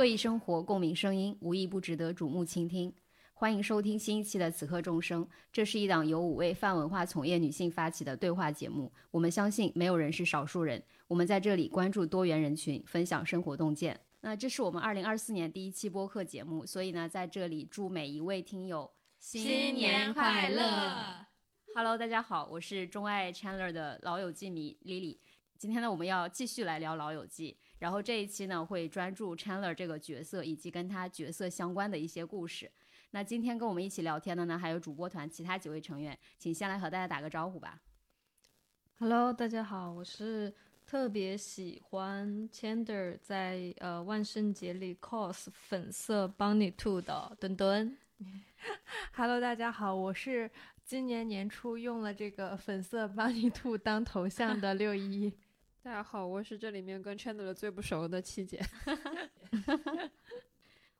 各异生活，共鸣声音，无一不值得瞩目倾听。欢迎收听新一期的《此刻众生》，这是一档由五位泛文化从业女性发起的对话节目。我们相信，没有人是少数人。我们在这里关注多元人群，分享生活洞见。那这是我们二零二四年第一期播客节目，所以呢，在这里祝每一位听友新年快乐。Hello，大家好，我是钟爱 Chandler 的老友记迷 Lily。今天呢，我们要继续来聊《老友记》，然后这一期呢会专注 Chandler 这个角色以及跟他角色相关的一些故事。那今天跟我们一起聊天的呢，还有主播团其他几位成员，请先来和大家打个招呼吧。Hello，大家好，我是特别喜欢 Chandler 在呃万圣节里 cos 粉色 Bunny Two 的墩墩。Hello，大家好，我是今年年初用了这个粉色 Bunny 兔当头像的六一。大家好，我是这里面跟 Chandler 最不熟的七姐。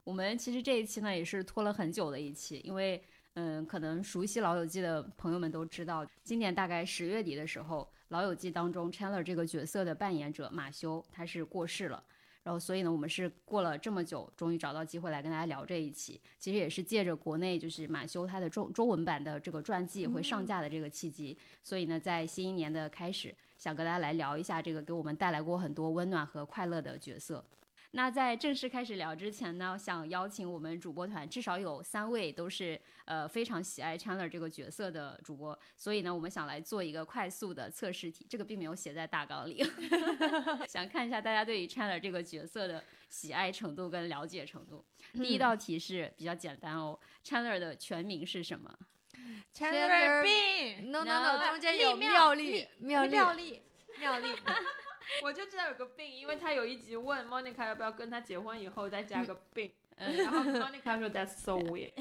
我们其实这一期呢也是拖了很久的一期，因为嗯，可能熟悉《老友记》的朋友们都知道，今年大概十月底的时候，《老友记》当中 Chandler 这个角色的扮演者马修他是过世了。然后，所以呢，我们是过了这么久，终于找到机会来跟大家聊这一期。其实也是借着国内就是马修他的中中文版的这个传记会上架的这个契机，所以呢，在新一年的开始，想跟大家来聊一下这个给我们带来过很多温暖和快乐的角色。那在正式开始聊之前呢，想邀请我们主播团至少有三位都是呃非常喜爱 Chandler 这个角色的主播，所以呢，我们想来做一个快速的测试题，这个并没有写在大纲里，想看一下大家对于 Chandler 这个角色的喜爱程度跟了解程度。第一道题是比较简单哦，Chandler 的全名是什么？Chandler Bing，No No，中间有妙丽，妙丽，妙丽，妙丽。我就知道有个病，因为他有一集问 Monica 要不要跟他结婚，以后再加个病。嗯，然后 Monica 说 That's so weird。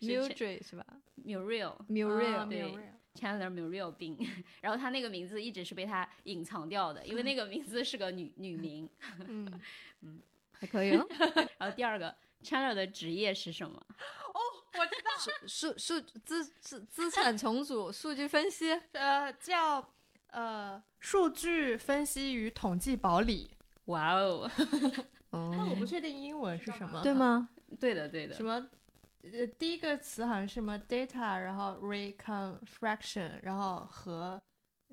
Mildred 是吧 Muriel。？Muriel，对 Chandler Muriel Bing，然后他那个名字一直是被他隐藏掉的，因为那个名字是个女女名。嗯，还可以哦。然后第二个，Chandler 的职业是什么？我知道，数数资资资产重组、数据分析，呃，叫呃数据分析与统计保理，哇哦，但我哦，不确定英文是什么。对？吗？对的对的什，么？呃，第一个词好像是什么 data，然后 reconstruction，然后和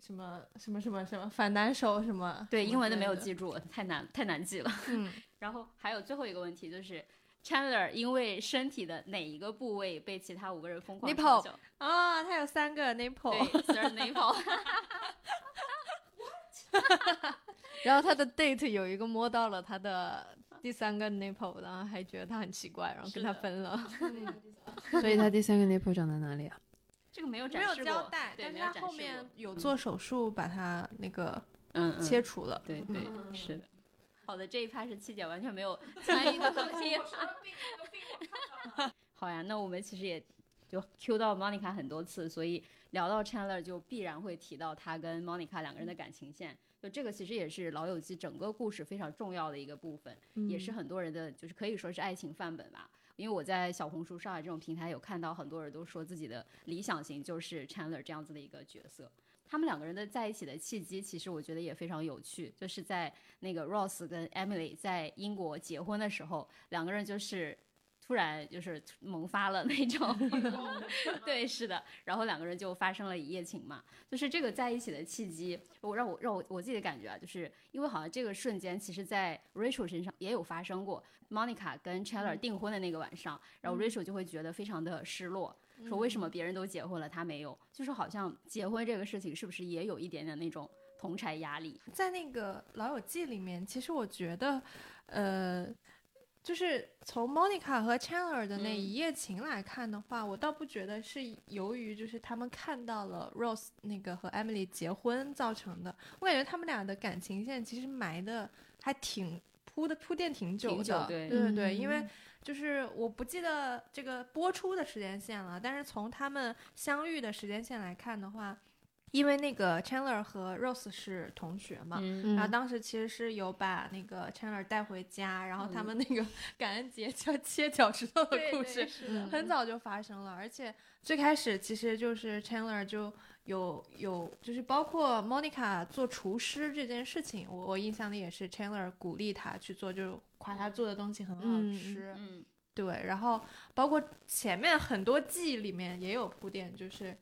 什么什么什么什么反难手什么？对英文的没有记住，太难太难记了。嗯，然后还有最后一个问题就是。Chandler 因为身体的哪一个部位被其他五个人疯狂 Nipple 嘲笑？啊，他有三个 nipple。对，Sir Nipple。然后他的 date 有一个摸到了他的第三个 nipple，然后还觉得他很奇怪，然后跟他分了。所以他第三个 nipple 长在哪里啊？这个没有没有展示过，交代，对，但没是他后面有展示过。有做手术把它那个嗯嗯，切除了。对对，是的。好的，这一趴是七姐完全没有参与的东西。好呀，那我们其实也就 Q 到 Monica 很多次，所以聊到 Chandler 就必然会提到他跟 Monica 两个人的感情线。就这个其实也是《老友记》整个故事非常重要的一个部分，也是很多人的就是可以说是爱情范本吧。因为我在小红书、上海这种平台有看到很多人都说自己的理想型就是 Chandler 这样子的一个角色。他们两个人的在一起的契机，其实我觉得也非常有趣，就是在那个 Ross 跟 Emily 在英国结婚的时候，两个人就是突然就是萌发了那种，对，是的，然后两个人就发生了一夜情嘛，就是这个在一起的契机，我让我让我我自己的感觉啊，就是因为好像这个瞬间，其实在 Rachel 身上也有发生过，Monica 跟 Chandler 订婚的那个晚上，然后 Rachel 就会觉得非常的失落。说为什么别人都结婚了，他没有？就是好像结婚这个事情是不是也有一点点那种同柴压力？在那个《老友记》里面，其实我觉得，呃，就是从 Monica 和 Chandler 的那嗯一夜情来看的话，我倒不觉得是由于就是他们看到了 Rose 那个和 Emily 结婚造成的。我感觉他们俩的感情线其实埋的还挺铺的铺垫挺久的，久对对对对，因为就是我不记得这个播出的时间线了，但是从他们相遇的时间线来看的话，因为那个 Chandler 和 Rose 是同学嘛，嗯然后当时其实是有把那个 Chandler 带回家，然后他们那个 感恩节叫切脚趾头的故事，嗯很早就发生了，而且最开始其实就是 Chandler 就有有就是包括 Monica 做厨师这件事情，我我印象里也是 Chandler 鼓励他去做，就是夸他做的东西很好嗯吃，嗯对，然后包括前面很多季里面也有铺垫，就是。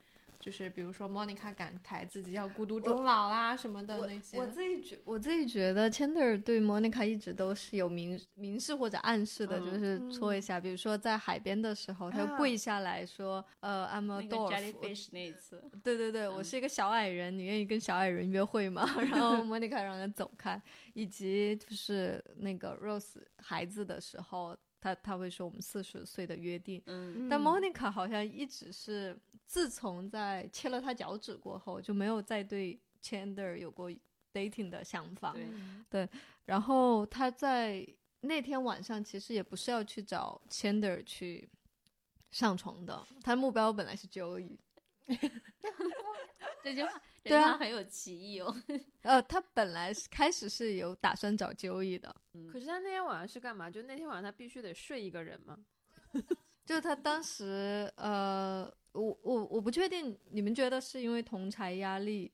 就是比如说，Monica 感慨自己要孤独终老啦什么的那些。我自己觉我自己觉得 Chandler 对 Monica 一直都是有明明示或者暗示的，嗯就是戳一下，比如说在海边的时候，他就啊跪下来说，呃，I'm a dwarf，jellyfish 那一次，对对对，我嗯是一个小矮人，你愿意跟小矮人约会吗？然后 Monica 让他走开，以及就是那个 Rose 孩子的时候，他他会说我们四十岁的约定，嗯但 Monica 好像一直是自从在切了他脚趾过后，就没有再对 Chandler 有过 dating 的想法。对然后他在那天晚上其实也不是要去找 Chandler 去上床的，他的目标本来是 Joey。这句话这对啊句话很有歧义哦。呃，他本来是开始是有打算找 Joey 的，可是他那天晚上是干嘛？就那天晚上他必须得睡一个人吗？就是他当时呃，我我我不确定你们觉得是因为同财压力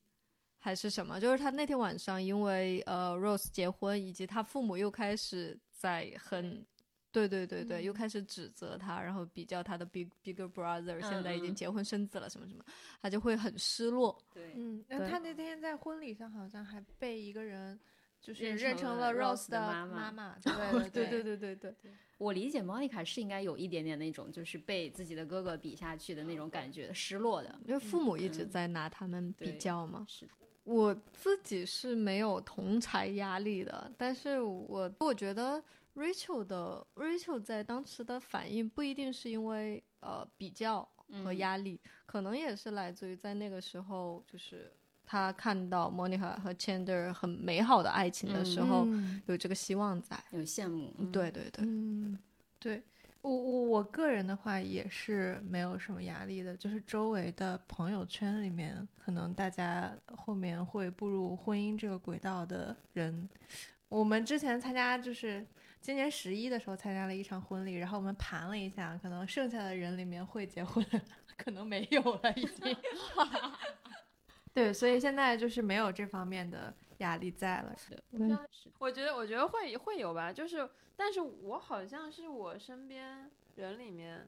还是什么？就是他那天晚上因为呃 Rose 结婚，以及他父母又开始在很。对对对对，又开始指责他，然后比较他的 big bigger brother，现在已经结婚生子了什么什么，他就会很失落。对，嗯，那他那天在婚礼上好像还被一个人就是认成了 Rose 的妈妈。对对对 对对对，我理解 Monica 是应该有一点点那种就是被自己的哥哥比下去的那种感觉，失落的，因为父母一直在拿他们比较嘛。是，我自己是没有同才压力的，但是我我觉得。Rachel 的 Rachel 在当时的反应不一定是因为呃比较和嗯压力，可能也是来自于在那个时候，就是他看到 Monica 和 Chandler 很美好的爱情的时候，嗯有这个希望在。有羡慕。嗯对对对，嗯，对我我我个人的话也是没有什么压力的，就是周围的朋友圈里面，可能大家后面会步入婚姻这个轨道的人，我们之前参加就是今年十一的时候参加了一场婚礼，然后我们盘了一下，可能剩下的人里面会结婚可能没有了已经。对，所以现在就是没有这方面的压力在了。是的，对是我觉得，我觉得会会有吧，就是，但是我好像是我身边人里面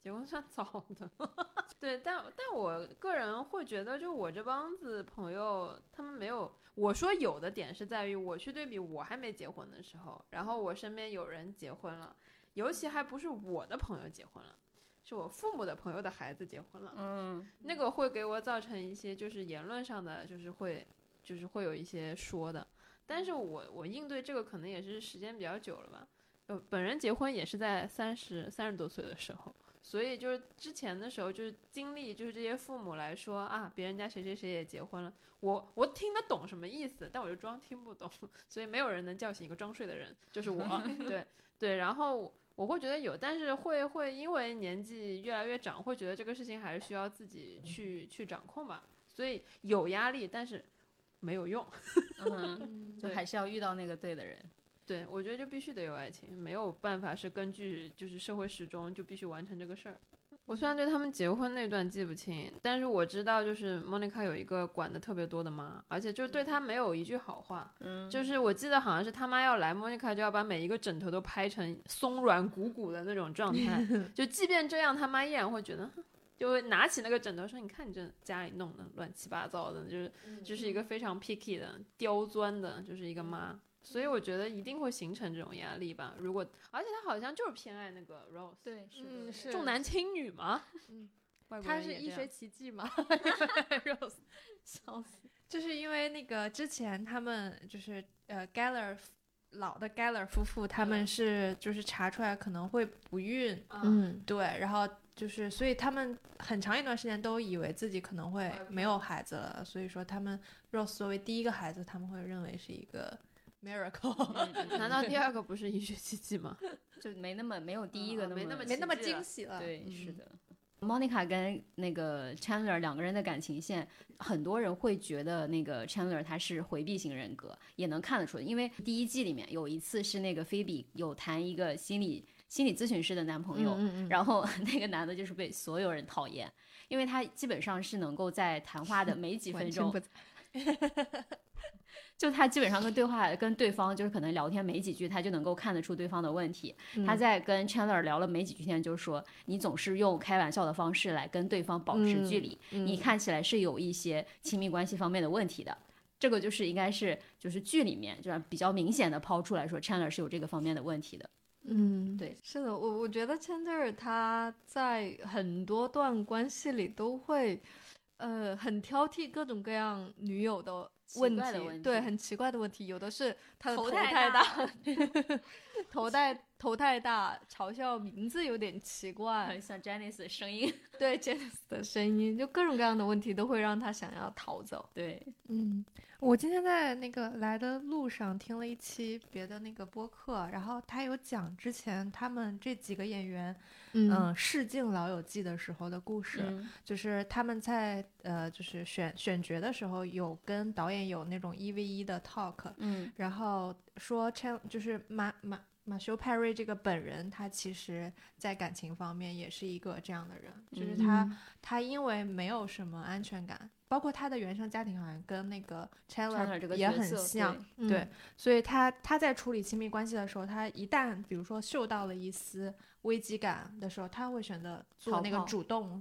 结婚算早的，对，但但我个人会觉得，就我这帮子朋友，他们没有，我说有的点是在于我去对比我还没结婚的时候，然后我身边有人结婚了，尤其还不是我的朋友结婚了。是我父母的朋友的孩子结婚了，嗯，那个会给我造成一些就是言论上的，就是会就是会有一些说的，但是我我应对这个可能也是时间比较久了吧，呃，本人结婚也是在三十三十多岁的时候，所以就是之前的时候就是经历就是这些父母来说啊，别人家谁谁谁也结婚了，我我听得懂什么意思，但我就装听不懂，所以没有人能叫醒一个装睡的人，就是我，对对，然后。我会觉得有，但是会会因为年纪越来越长，会觉得这个事情还是需要自己去去掌控吧。所以有压力，但是没有用。嗯，就还是要遇到那个对的人。对我觉得就必须得有爱情，没有办法是根据就是社会时钟就必须完成这个事儿。我虽然对他们结婚那段记不清，但是我知道就是 Monica 有一个管的特别多的妈，而且就是对她没有一句好话。嗯，就是我记得好像是他妈要来，Monica 就要把每一个枕头都拍成松软鼓鼓的那种状态。就即便这样，他妈依然会觉得，就会拿起那个枕头说：“你看你这家里弄的乱七八糟的，就是就是一个非常 picky 的刁钻的，就是一个妈。”所以我觉得一定会形成这种压力吧。如果而且他好像就是偏爱那个 Rose，对，是嗯，是重男轻女嘛。嗯，他是医学奇迹嘛，Rose，笑死。就是因为那个之前他们就是呃 Geller 老的 Geller 夫妇，他们是就是查出来可能会不孕，嗯，对，然后就是所以他们很长一段时间都以为自己可能会没有孩子了，所以说他们 Rose 作为第一个孩子，他们会认为是一个 miracle，难道第二个不是医学奇迹吗？就没那么没有第一个那么嗯没那么没那么惊喜了。对，嗯是的，Monica 跟那个 Chandler 两个人的感情线，很多人会觉得那个 Chandler 他是回避型人格，也能看得出来。因为第一季里面有一次是那个 Phoebe 有谈一个心理心理咨询师的男朋友，嗯嗯然后那个男的就是被所有人讨厌，因为他基本上是能够在谈话的没几分钟 就他基本上跟对话跟对方就是可能聊天没几句，他就能够看得出对方的问题。他嗯在跟 Chandler 聊了没几句天，就说你总是用开玩笑的方式来跟对方保持距离，嗯你看起来是有一些亲密关系方面的问题的。这个就是应该是就是剧里面就是比较明显的抛出来说 Chandler 是有这个方面的问题的。嗯，对，是的，我我觉得 Chandler 他在很多段关系里都会，呃，很挑剔各种各样女友的问怪的问对，很奇怪的问题，有的是他的头太大，头太头太大，嘲笑名字有点奇怪，很像 Janice 的声音，对 Janice 的声音，就各种各样的问题都会让他想要逃走。对，嗯，我今天在那个来的路上听了一期别的那个播客，然后他有讲之前他们这几个演员，嗯，试镜《老友记》的时候的故事，嗯。就是他们在呃，就是选选角的时候有跟导演有那种一 v 一的 talk，嗯。然后说 Chan 就是马马马修派瑞这个本人，他其实在感情方面也是一个这样的人，就是他、嗯他因为没有什么安全感，包括他的原生家庭好像跟那个 Chandler 这个也很像，嗯对，所以他他在处理亲密关系的时候，他一旦比如说嗅到了一丝危机感的时候，他会选择做那个主动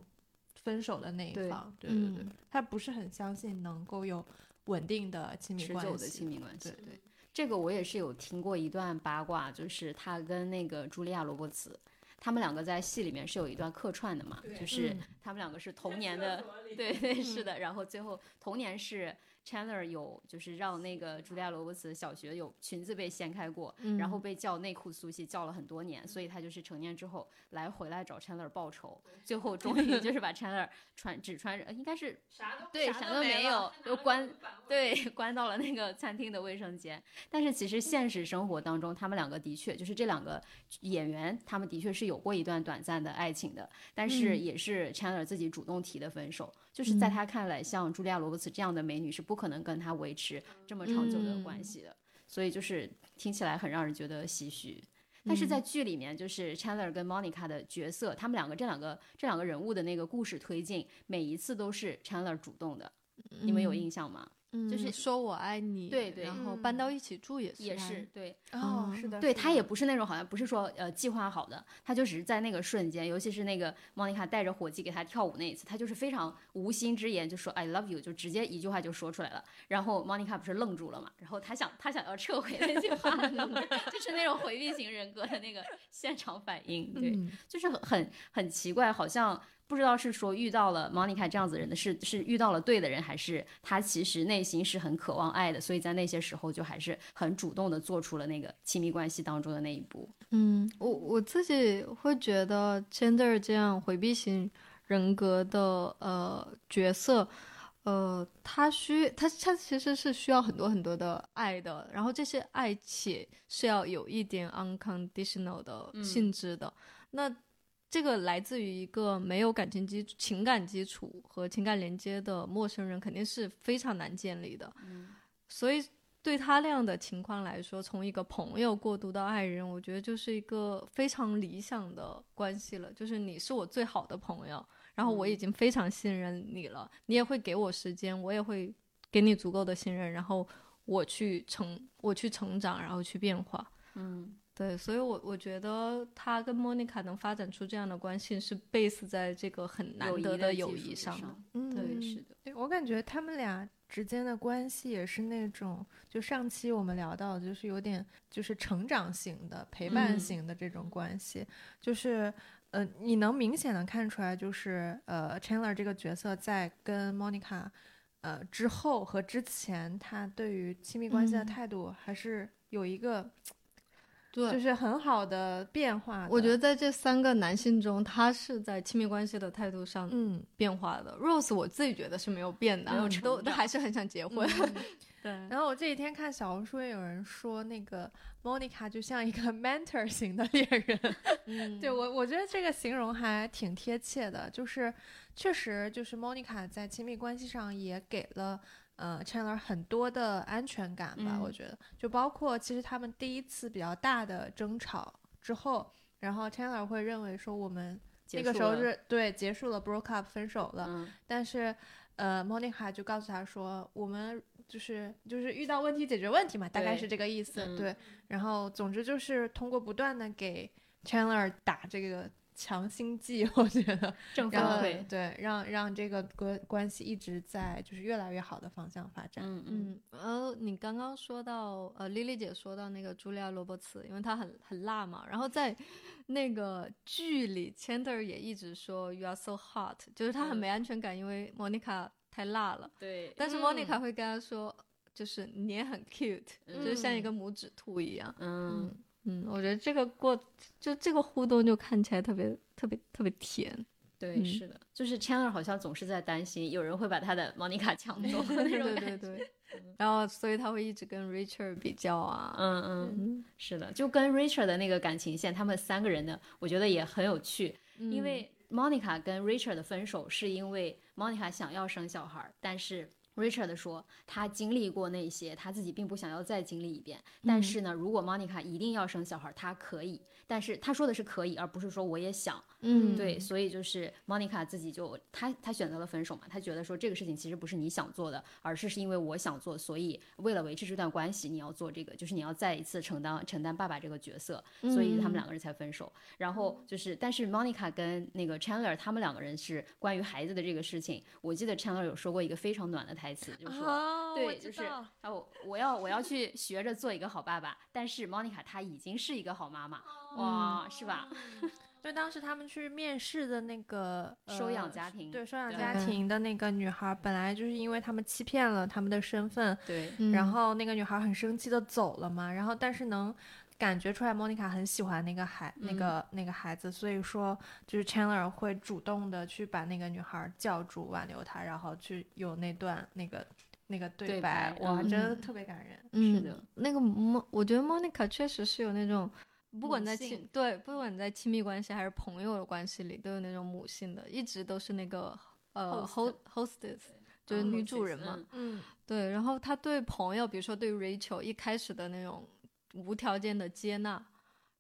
分手的那一方。对对对，嗯他不是很相信能够有稳定的亲密关持久的亲系。密关系。对对，这个我也是有听过一段八卦，就是他跟那个茱莉亚·罗伯茨，他们两个在戏里面是有一段客串的嘛，就是嗯他们两个是同年的，对对是的，然后最后同年是 Chandler 有就是让那个茱莉亚·罗伯茨小学有裙子被掀开过，嗯然后被叫内裤苏西叫了很多年，所以他就是成年之后来回来找 Chandler 报仇，最后终于就是把 Chandler 穿只穿着应该是啥都对啥都没有，就关对 关到了那个餐厅的卫生间。但是其实现实生活当中，他们两个的确就是这两个演员，他们的确是有过一段短暂的爱情的，但是嗯也是 Chandler 自己主动提的分手。就是在他看来，像茱莉亚·罗伯茨这样的美女是不可能跟他维持这么长久的关系的，所以就是听起来很让人觉得唏嘘。但是在剧里面，就是 Chandler 跟 Monica 的角色，他们两个这两个这两个人物的那个故事推进，每一次都是 Chandler 主动的，你们有印象吗？就是嗯说我爱你，对对然后嗯搬到一起住也是也是对，哦，嗯是的，对他也不是那种好像不是说呃计划好的，他就只是在那个瞬间，尤其是那个莫妮卡带着火鸡给他跳舞那一次，他就是非常无心之言就说 I love you，就直接一句话就说出来了。然后莫妮卡不是愣住了嘛，然后他想他想要撤回那句话，就是那种回避型人格的那个现场反应，对，嗯就是很很很奇怪，好像不知道是说遇到了 Monica 这样子的人的是是遇到了对的人，还是他其实内心是很渴望爱的，所以在那些时候就还是很主动的做出了那个亲密关系当中的那一步。嗯，我我自己会觉得 Chandler 这样回避型人格的呃角色，呃，他需他他其实是需要很多很多的爱的，然后这些爱且是要有一点 unconditional 的嗯性质的。那这个来自于一个没有感情基情感基础和情感连接的陌生人，肯定是非常难建立的。所以对他那样的情况来说，从一个朋友过渡到爱人，我觉得就是一个非常理想的关系了。就是你是我最好的朋友，然后我已经非常信任你了，你也会给我时间，我也会给你足够的信任，然后我去成我去成长，然后去变化。嗯，对，所以我我觉得他跟莫妮卡能发展出这样的关系，是 base 在这个很难得的友谊上的。上，嗯对，是的，对我感觉他们俩之间的关系也是那种，就上期我们聊到的，就是有点就是成长型的、陪伴嗯型的这种关系，就是呃，你能明显的看出来，就是呃，Chandler 这个角色在跟 Monica 呃之后和之前，他对于亲密关系的嗯态度还是有一个。对，就是很好的变化的。我觉得在这三个男性中，他是在亲密关系的态度上嗯，变化的。Rose 我自己觉得是没有变的，都都还是很想结婚。嗯对，然后我这几天看小红书，也有人说那个 Monica 就像一个 mentor 型的恋人。嗯，对我，我觉得这个形容还挺贴切的，就是确实就是 Monica 在亲密关系上也给了呃 Chandler 很多的安全感吧，嗯我觉得就包括其实他们第一次比较大的争吵之后，然后 Chandler 会认为说我们那个时候是对结束了 broke up 分手了，嗯但是呃 Monica 就告诉他说我们。就是就是遇到问题解决问题嘛，大概是这个意思。嗯对，然后总之就是通过不断的给 Chandler 打这个强心剂，我觉得，正反然后馈，对让让这个关关系一直在就是越来越好的方向发展。嗯嗯。嗯，呃，你刚刚说到，呃，莉莉姐说到那个茱莉亚·罗伯茨，因为她很很辣嘛，然后在 那个剧里，Chandler 也一直说 “You are so hot”，就是他很嗯。没安全感，因为 Monica 太辣了。对，但是嗯。Monica 会跟他说，就是你也很 cute，、就是像一嗯个拇指兔一样。嗯。嗯嗯，我觉得这个过就这个互动就看起来特别特别特别甜。对，嗯是的，就是 Chandler 好像总是在担心有人会把他的 Monica 抢走那对对种感觉。对对，然后所以他会一直跟 Richard 比较啊。嗯嗯，嗯，是的，就跟 Richard 的那个感情线，他们三个人的，我觉得也很有趣，嗯因为 Monica 跟 Richard 的分手是因为 Monica 想要生小孩儿，但是 Richard 说他经历过那些，他自己并不想要再经历一遍。但嗯是呢，如果 Monica 一定要生小孩儿，他可以，但是他说的是可以，而不是说我也想。嗯，对，所以就是 Monica 自己就她她选择了分手嘛，她觉得说这个事情其实不是你想做的，而是是因为我想做，所以为了维持这段关系，你要做这个，就是你要再一次承担承担爸爸这个角色，所以他们两个人才分手。然后就是，但是 Monica 跟那个 Chandler 他们两个人是关于孩子的这个事情，我记得 Chandler 有说过一个非常暖的台词，就是说。哦对，就是啊，我我要我要去学着做一个好爸爸，但是 Monica 她已经是一个好妈妈，哇，是吧？就当时他们去面试的那个、呃收养家庭，对收养家庭的那个女孩，本来就是因为他们欺骗了他们的身份，对，嗯然后那个女孩很生气的走了嘛，然后但是能感觉出来莫妮卡很喜欢那个孩、那个那个孩子，所以说就是 Chandler 会主动的去把那个女孩叫住挽留她，然后去有那段那个那个对对白，白哇，嗯真的特别感人。嗯是的，那个莫，我觉得 Monica 确实是有那种，不管在亲对，不管在亲密关系还是朋友的关系里，都有那种母性的，一直都是那个呃 Host host hostess，就是嗯女主人嘛。嗯嗯对，然后他对朋友，比如说对 Rachel 一开始的那种无条件的接纳，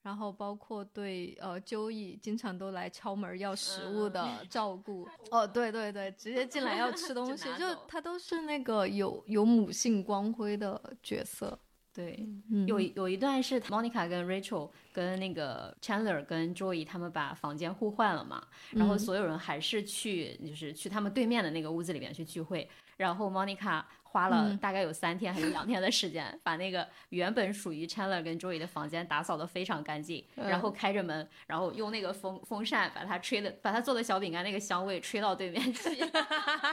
然后包括对呃 Joey 经常都来敲门要食物嗯的 照顾，哦，对对对，直接进来要吃东 西，就拿走他都是那个有有母性光辉的角色。对。嗯，有有一段是 Monica 跟 Rachel 跟那个 Chandler 跟 Joey 他们把房间互换了嘛，然后嗯。所有人还是去就是去他们对面的那个屋子里面去聚会，然后 Monica 花了嗯大概有三天还是两天的时间，把那个原本属于 Chandler 跟 Joey 的房间打扫得非常干净，然后开着门，然后用那个风风扇把它吹的，把它做的小饼干那个香味吹到对面去，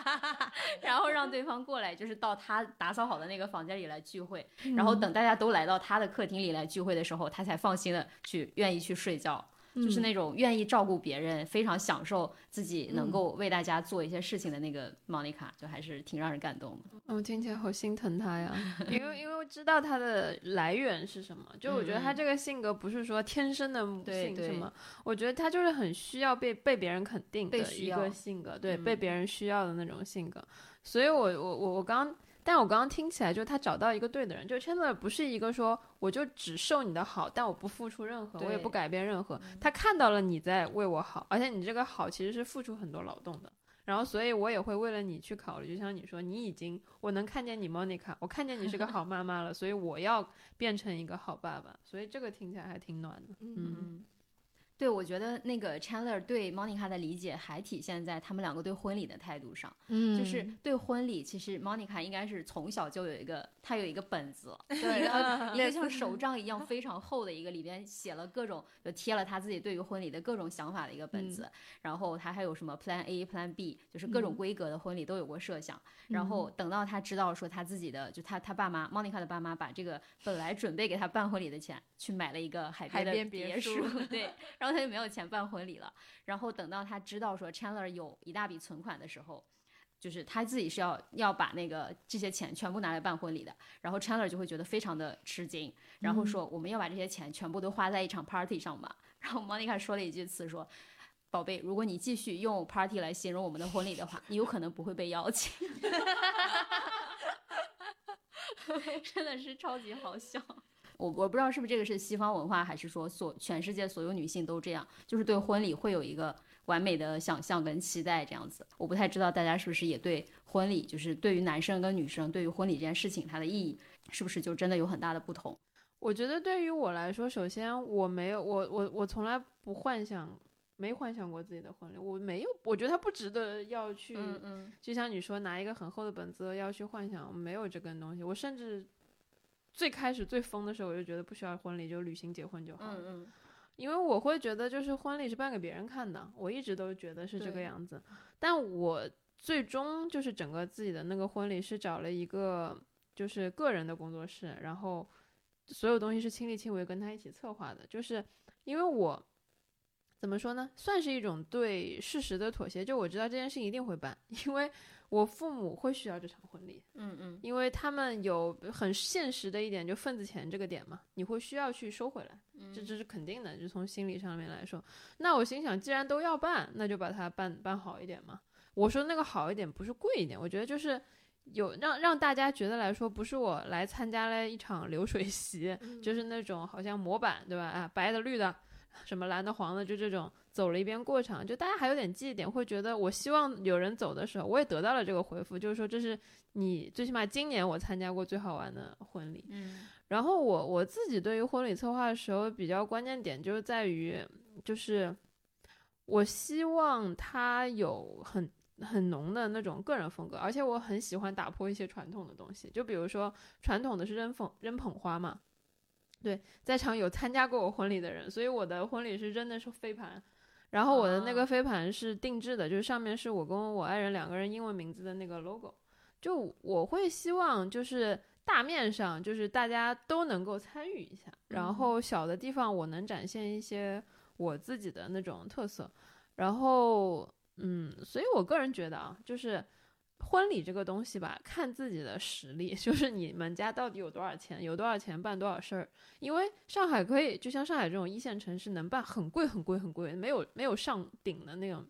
然后让对方过来，就是到他打扫好的那个房间里来聚会，然后等大家都来到他的客厅里来聚会的时候，他才放心的去愿意去睡觉。就是那种愿意照顾别人，非常享受自己能够为大家做一些事情的那个莫妮卡，就还是挺让人感动的。我听起来好心疼她呀，因为因为我知道她的来源是什么，就我觉得她这个性格不是说天生的母性什么，我觉得她就是很需要被被别人肯定的一个性格，对，嗯被别人需要的那种性格，所以我我我我刚。但我刚刚听起来，就是他找到一个对的人，就 Chandler 不是一个说我就只受你的好，但我不付出任何，我也不改变任何。他看到了你在为我好，而且你这个好其实是付出很多劳动的。然后，所以我也会为了你去考虑，就像你说，你已经我能看见你 Monica，我看见你是个好妈妈了，所以我要变成一个好爸爸。所以这个听起来还挺暖的。嗯嗯，对，我觉得那个 Chandler 对 Monica 的理解还体现在他们两个对婚礼的态度上。嗯，就是对婚礼，其实 Monica 应该是从小就有一个，她有一个本子，对一啊个一个像手账一样非常厚的一个，里边写了各种，就贴了她自己对于婚礼的各种想法的一个本子。然后她还有什么 Plan A、Plan B，就是各种嗯规格的婚礼都有过设想。然后等到她知道说她自己的，就她她爸妈 Monica 的爸妈把这个本来准备给她办婚礼的钱，去买了一个海海边的边别墅，对，然后他就没有钱办婚礼了。然后等到他知道说 Chandler 有一大笔存款的时候。就是他自己是要要把那个这些钱全部拿来办婚礼的，然后 Chandler 就会觉得非常的吃惊，然后说我们要把这些钱全部都花在一场 party 上吧。然后 Monica 说了一句词说：“宝贝，如果你继续用 party 来形容我们的婚礼的话，你有可能不会被邀请。”真的是超级好笑。我我不知道是不是这个是西方文化，还是说所全世界所有女性都这样，就是对婚礼会有一个完美的想象跟期待这样子。我不太知道大家是不是也对婚礼，就是对于男生跟女生对于婚礼这件事情它的意义，是不是就真的有很大的不同？我觉得对于我来说，首先我没有我我我从来不幻想，没幻想过自己的婚礼，我没有，我觉得它不值得要去，嗯嗯就像你说拿一个很厚的本子要去幻想，没有这根东西。我甚至最开始最疯的时候，我就觉得不需要婚礼，就旅行结婚就好了。嗯嗯因为我会觉得，就是婚礼是办给别人看的，我一直都觉得是这个样子。但我最终就是整个自己的那个婚礼是找了一个就是个人的工作室，然后所有东西是亲力亲为跟他一起策划的。就是因为我怎么说呢，算是一种对事实的妥协。就我知道这件事一定会办，因为我父母会需要这场婚礼。嗯嗯因为他们有很现实的一点，就份子钱这个点嘛，你会需要去收回来，嗯这这是肯定的，就从心理上面来说。那我心想，既然都要办，那就把它办办好一点嘛。我说那个好一点，不是贵一点，我觉得就是有让让大家觉得来说，不是我来参加了一场流水席，就是那种好像模板，对吧？啊，白的、绿的，什么蓝的、黄的，就这种走了一遍过场，就大家还有点记忆点，会觉得我希望有人走的时候，我也得到了这个回复，就是说这是你最起码今年我参加过最好玩的婚礼。嗯然后我我自己对于婚礼策划的时候，比较关键点就是在于，就是我希望它有很很浓的那种个人风格，而且我很喜欢打破一些传统的东西，就比如说传统的是扔捧扔捧花嘛，对，在场有参加过我婚礼的人，所以我的婚礼是真的是飞盘。然后我的那啊个飞盘是定制的，就是上面是我跟我爱人两个人英文名字的那个 logo。就我会希望就是大面上就是大家都能够参与一下，然后小的地方我能展现一些我自己的那种特色，然后嗯，所以我个人觉得啊，就是婚礼这个东西吧，看自己的实力，就是你们家到底有多少钱，有多少钱办多少事儿。因为上海可以，就像上海这种一线城市，能办很贵很贵很贵，没有没有上顶的那种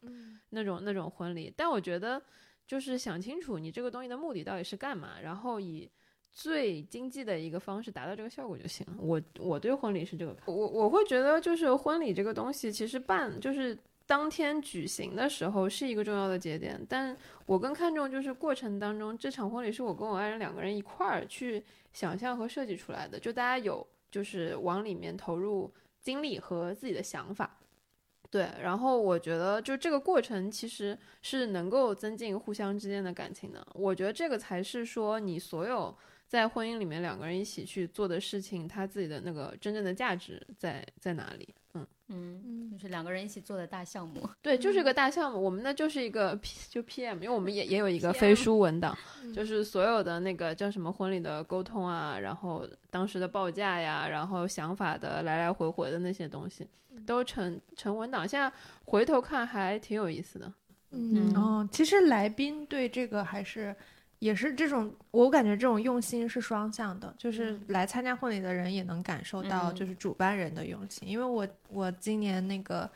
那种那种婚礼。但我觉得，就是想清楚你这个东西的目的到底是干嘛，然后以最经济的一个方式达到这个效果就行了。我我对婚礼是这个看，我我会觉得就是婚礼这个东西，其实办就是当天举行的时候是一个重要的节点，但我更看重就是过程当中这场婚礼是我跟我爱人两个人一块儿去想象和设计出来的，就大家有就是往里面投入精力和自己的想法。对，然后我觉得就这个过程其实是能够增进互相之间的感情的。我觉得这个才是说你所有在婚姻里面两个人一起去做的事情，他自己的那个真正的价值在在哪里？嗯，嗯，就是两个人一起做的大项目。对，就是一个大项目。我们呢就是一个 P 就 PM，因为我们也也有一个飞书文档，就是所有的那个叫什么婚礼的沟通啊，然后当时的报价呀，然后想法的来来回回的那些东西，都成成文档。现在回头看还挺有意思的。嗯哦，其实来宾对这个还是也是这种，我感觉这种用心是双向的，就是来参加婚礼的人也能感受到嗯就是主办人的用心，因为我我今年那个。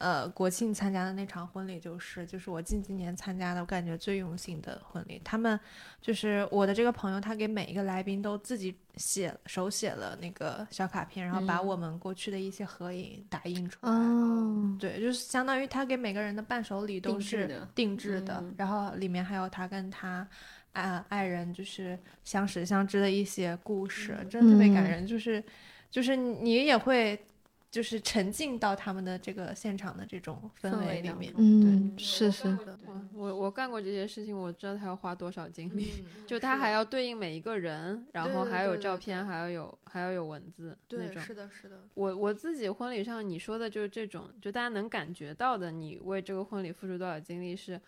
呃，国庆参加的那场婚礼就是，就是我近几年参加的，我感觉最用心的婚礼。他们就是我的这个朋友，他给每一个来宾都自己写手写了那个小卡片，然后把嗯我们过去的一些合影打印出来。哦，对，就是相当于他给每个人的伴手礼都定制是的定制的，嗯然后里面还有他跟他啊爱人就是相识相知的一些故事，真的特别感嗯人。就是就是你也会。就是沉浸到他们的这个现场的这种氛氛围里面。嗯，是是，我我我干过这些事情，我知道他要花多少精力，嗯就他还要对应每一个人，然后对还有照片，还要有还要有文字那对，种。是的，是的，我我自己婚礼上你说的就是这种，就大家能感觉到的，你为这个婚礼付出多少精力是。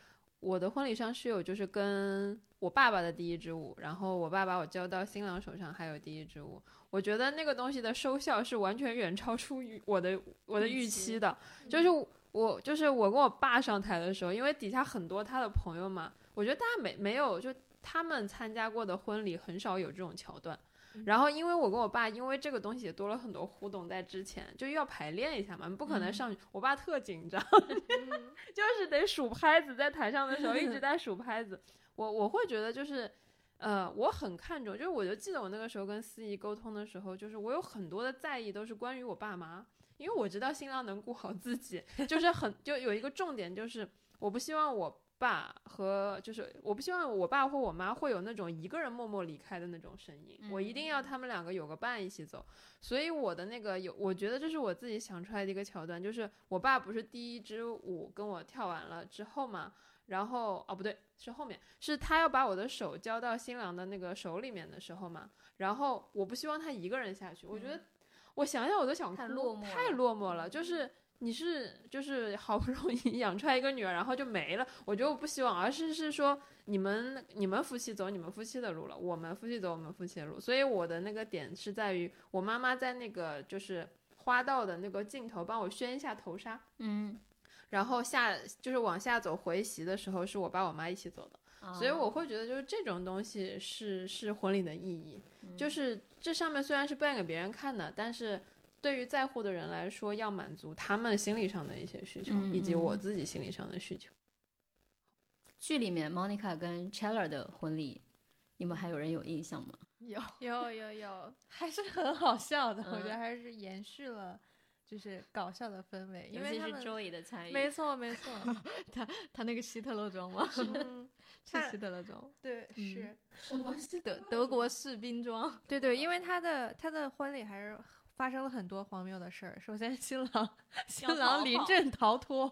我的婚礼上是有，就是跟我爸爸的第一支舞，然后我爸把我交到新郎手上，还有第一支舞。我觉得那个东西的收效是完全远超出于我的我的预期的，就是我就是我跟我爸上台的时候，因为底下很多他的朋友嘛，我觉得大家没没有就他们参加过的婚礼很少有这种桥段。然后，因为我跟我爸因为这个东西也多了很多互动，在之前就要排练一下嘛，不可能上去。我爸特紧张，就是得数拍子，在台上的时候一直 在数拍子。我我会觉得就是，呃，我很看重，就是我就记得我那个时候跟司仪沟通的时候，就是我有很多的在意都是关于我爸妈，因为我知道新郎能顾好自己，就是很就有一个重点就是，我不希望我爸和就是我不希望我爸或我妈会有那种一个人默默离开的那种声音，我一定要他们两个有个伴一起走。所以我的那个有，我觉得这是我自己想出来的一个桥段，就是我爸不是第一支舞跟我跳完了之后嘛，然后哦不对，是后面是他要把我的手交到新郎的那个手里面的时候嘛，然后我不希望他一个人下去，我觉得我想想我都想哭，太落寞太落寞了，就是。你是就是好不容易 养出来一个女儿，然后就没了，我觉得我不希望，而是是说你们你们夫妻走你们夫妻的路了，我们夫妻走我们夫妻的路。所以我的那个点是在于，我妈妈在那个就是花道的那个镜头帮我宣一下头纱，嗯，然后下就是往下走回席的时候，是我爸我妈一起走的。所以我会觉得，就是这种东西是是婚礼的意义，就是这上面虽然是扮给别人看的，但是对于在乎的人来说，要满足他们心理上的一些需求，嗯以及嗯我自己心理上的需求。剧里面 Monica 跟 Chandler 的婚礼，你们还有人有印象吗？有 有有有，还是很好笑的，我觉得嗯还是延续了就是搞笑的氛围，因尤其是为他们 Joey 的参与，没错没 错，他他那个希特勒装吗？嗯，是希特勒装，对嗯是，德德国士兵装。对对，因为他的他的婚礼还是发生了很多荒谬的事儿。首先，新郎新郎临阵逃脱，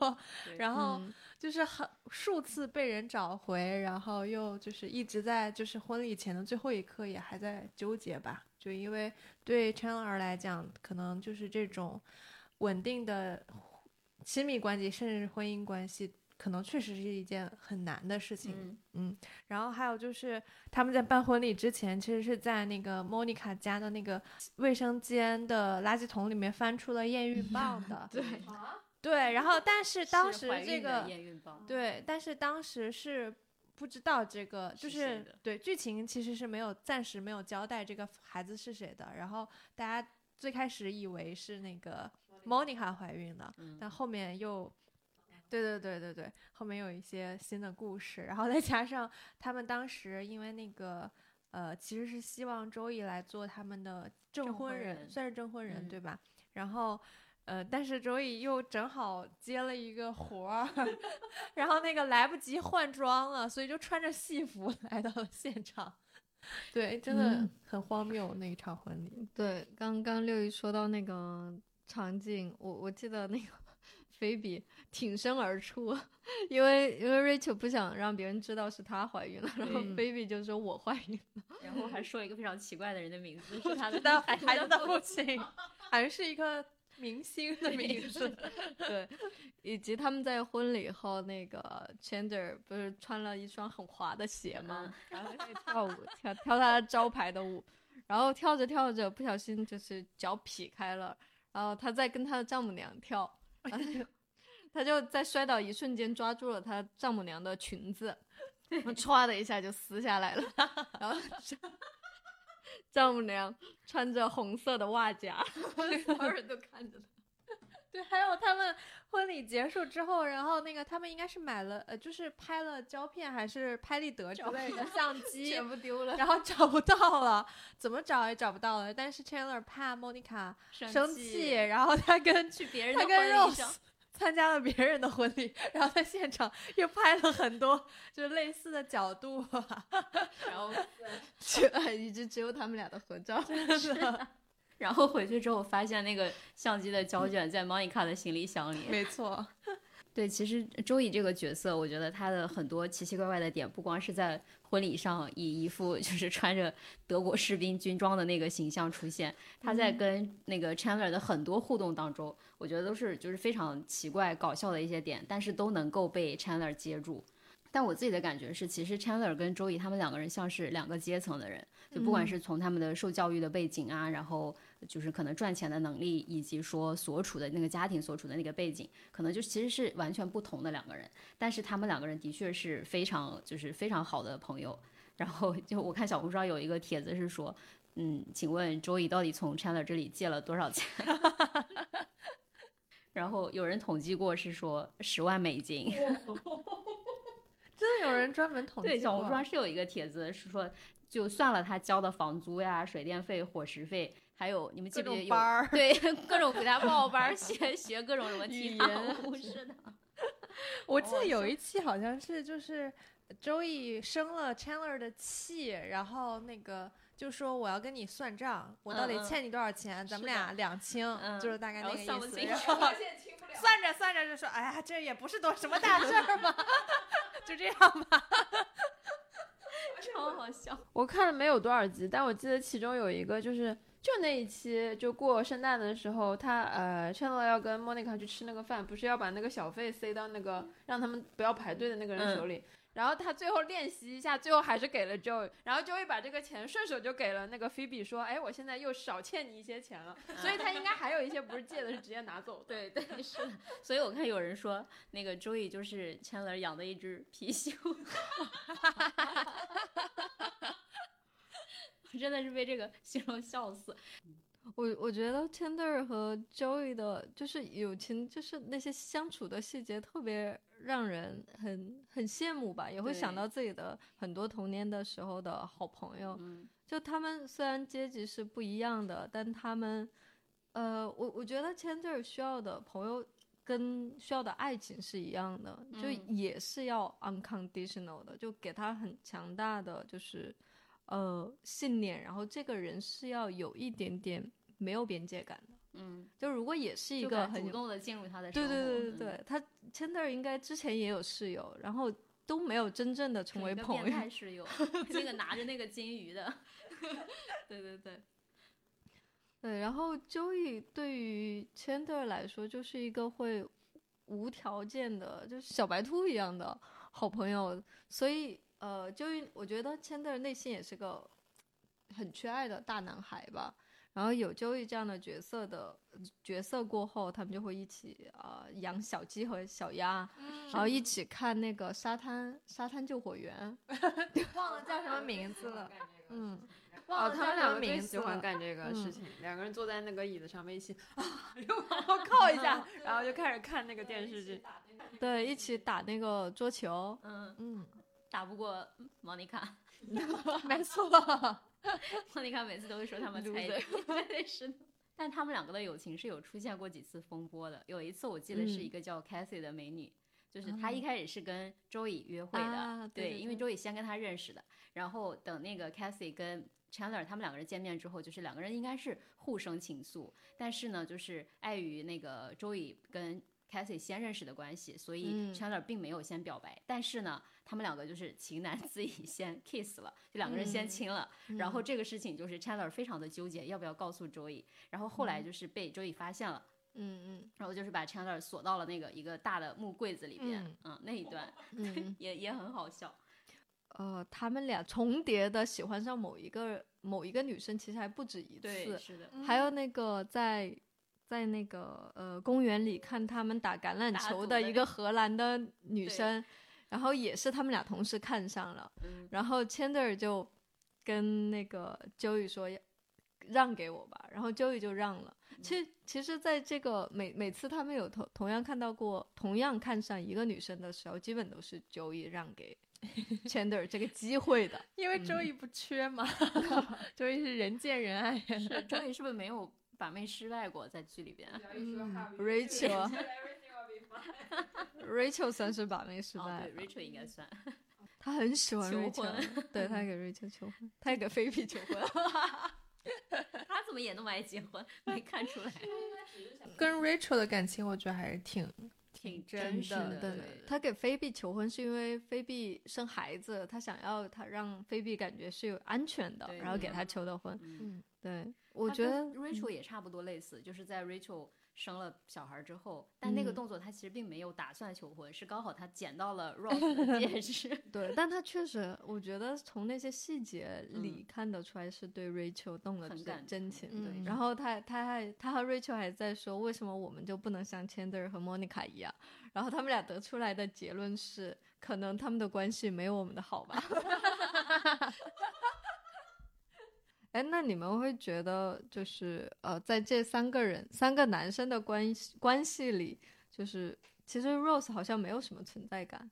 对然后嗯就是很数次被人找回，然后又就是一直在就是婚礼前的最后一刻也还在纠结吧。就因为对 Chandler 来讲，可能就是这种稳定的亲密关系，甚至是婚姻关系，可能确实是一件很难的事情。嗯然后还有就是他们在办婚礼之前，其实是在那个 Monica 家的那个卫生间的垃圾桶里面翻出了验孕 棒的。对，对，然后 但是当时这个验孕棒，对，但是当时是不知道这个，就是对剧情其实是没有暂时没有交代这个孩子是谁的。然后大家最开始以为是那个 Monica 怀孕了，嗯但后面又，对对对对对，后面有一些新的故事，然后再加上他们当时因为那个呃，其实是希望周易来做他们的证证婚人，婚人算是证婚人、嗯对吧？然后。呃，但是周易又正好接了一个活儿，然后那个来不及换装了，所以就穿着戏服来到了现场。对，真的嗯很荒谬那一场婚礼。对，刚刚六一说到那个场景，我我记得那个菲比挺身而出，因为因为 Rachel 不想让别人知道是她怀孕了，然后对菲比就说我怀孕了，然后还说一个非常奇怪的人的名字，是他的 的孩孩子的父父亲。亲，好像是一个明星的名字。对，以及他们在婚礼后，那个 Chandler 不是穿了一双很滑的鞋吗？然后在跳舞，跳跳他招牌的舞，然后跳着跳着不小心就是脚劈开了，然后他在跟他的丈母娘跳，他就 他就在摔倒一瞬间抓住了他丈母娘的裙子，然后歘的一下就撕下来了，然后 丈母娘穿着红色的袜夹，所有人都看着他。对，还有他们婚礼结束之后，然后那个他们应该是买了呃，就是拍了胶片还是拍立得之类 的相机，全部丢了。然后找不到了，怎么找也找不到了。但是 Chandler 怕 Monica 生气，然后他跟去别人的他跟婚礼 Rose 上，参加了别人的婚礼，然后在现场又拍了很多就是类似的角度啊，然后 就一直只有他们俩的合照。真的。然后回去之后发现那个相机的胶卷在 Monica 的行李箱里。没错，对，其实周乙这个角色，我觉得他的很多奇奇怪怪的点，不光是在婚礼上以一副就是穿着德国士兵军装的那个形象出现，他在跟那个 Chandler 的很多互动当中，我觉得都是就是非常奇怪搞笑的一些点，但是都能够被 Chandler 接住。但我自己的感觉是，其实 Chandler 跟周乙他们两个人像是两个阶层的人，就不管是从他们的受教育的背景啊，然后就是可能赚钱的能力，以及说所处的那个家庭所处的那个背景，可能就其实是完全不同的两个人。但是他们两个人的确是非常就是非常好的朋友。然后就我看小红书上有一个帖子是说，嗯，请问周乙到底从 Chandler 这里借了多少钱？然后有人统计过是说十万美金。真的有人专门统计对，小红书上是有一个帖子是说，就算了他交的房租呀、水电费、伙食费，还有你们记各不记得有种班儿，对各种给他报班儿 学学各种什么踢踏语言舞是的，我记得有一期好像是就是周易生了 Chandler 的气，然后那个就说我要跟你算账，我到底欠你多少钱，咱们俩两清，嗯就是大概那个意思。算不清然后算着算着就说，哎呀，这也不是多什么大事儿吧，就这样吧。超好笑。我看了没有多少集，但我记得其中有一个就是就那一期就过圣诞的时候，他呃 Chandler 要跟 Monica 去吃那个饭，不是要把那个小费塞到那个让他们不要排队的那个人手里。然后他最后练习一下，最后还是给了 Joey，然后 Joey 把这个钱顺手就给了那个 Phoebe，说：“哎，我现在又少欠你一些钱了。”所以他应该还有一些不是借的，是直接拿走的。对对是的，所以我看有人说那个周易就是 Chandler 养的一只貔貅，我真的是被这个形容笑死。我我觉得 Chandler 和 Joey 的，就是友情，就是那些相处的细节，特别让人很很羡慕吧，也会想到自己的很多童年的时候的好朋友。嗯就他们虽然阶级是不一样的，但他们，呃，我我觉得 Chandler 需要的朋友跟需要的爱情是一样的，就嗯也是要 unconditional 的，就给他很强大的就是呃信念，然后这个人是要有一点点没有边界感的。嗯，就如果也是一个很主动的进入他的生活。对对对对嗯对，他 Chandler 应该之前也有室友，然后都没有真正的成为朋友。态室友，那个拿着那个金鱼的，对对对，对，然后 Joey 对于 Chandler 来说就是一个会无条件的，就是小白兔一样的好朋友，所以呃，Joey 我觉得 Chandler 内心也是个很缺爱的大男孩吧。然后有 Joey 这样的角色的角色过后，他们就会一起呃养小鸡和小鸭，然后一起看那个沙滩沙滩救火员，忘了叫什么名字了，嗯，哦，忘了他们两个么名字最喜欢。干这个事嗯情，两个人坐在那个椅子上面一起啊，又往后靠一下，然后就开始看那个电视剧。对，一起打那个桌球，嗯，嗯，打不过莫妮卡，没错，莫妮卡每次都会说他们猜。疑，对是的。但他们两个的友情是有出现过几次风波的。有一次我记得是一嗯个叫 Cathy 的美女，就是她一开始是跟周乙约会的，啊对对因为周乙先跟她认识的。然后等那个 Cathy 跟 Chandler 他们两个人见面之后，就是两个人应该是互生情愫，但是呢，就是碍于那个周乙跟 Cathy 先认识的关系，所以嗯。Chandler 并没有先表白。但是呢，他们两个就是情难 自已，先 kiss 了，就两个人先嗯亲了。然后这个事情就是 Chandler 非常的纠结，要不要告诉周乙。然后后来就是被周乙发现了，嗯嗯然后就是把 Chandler 锁到了那个一个大的木柜子里边。嗯嗯，那一段嗯，也也很好笑。呃，他们俩重叠的喜欢上某一个某一个女生，其实还不止一对，次。是的。还有那个在在那个呃公园里看他们打橄榄球的一个荷兰的女生，然后也是他们俩同时看上了，嗯，然后 Chandler 就跟那个 Joey 说要让给我吧，然后 Joey 就让了。其实其实，在这个每每次他们有同同样看到过同样看上一个女生的时候，基本都是 Joey 让给 Chandler 这个机会的。因为 Joey 不缺嘛，，Joey 是人见人爱。是周乙是不是没有把妹失败过在剧里边？嗯 Rachel Rachel 算是把妹失哦，败对，Rachel 应该算。他很喜欢求 Rachel，对他给 Rachel 求婚，他也给菲比求婚。他怎么们也那么爱结婚，没看出来，跟 Rachel 的感情，我觉得还是挺挺真实的对对他给菲比求婚是因为菲比生孩子，他想要他让菲比感觉是有安全的，然后给他求的婚。嗯，对，我觉得 Rachel 也差不多类似，就是在 Rachel 生了小孩之后，但那个嗯动作他其实并没有打算求婚，是刚好他捡到了 Rose 的戒指。对，但他确实，我觉得从那些细节里嗯看得出来是对 Rachel 动了真很感真情。嗯然后他他还他和 Rachel 还在说，为什么我们就不能像 Chandler 和 Monica 一样？然后他们俩得出来的结论是，可能他们的关系没有我们的好吧。哎，那你们会觉得，就是呃，在这三个人、三个男生的关系关系里，就是其实 Rose 好像没有什么存在感，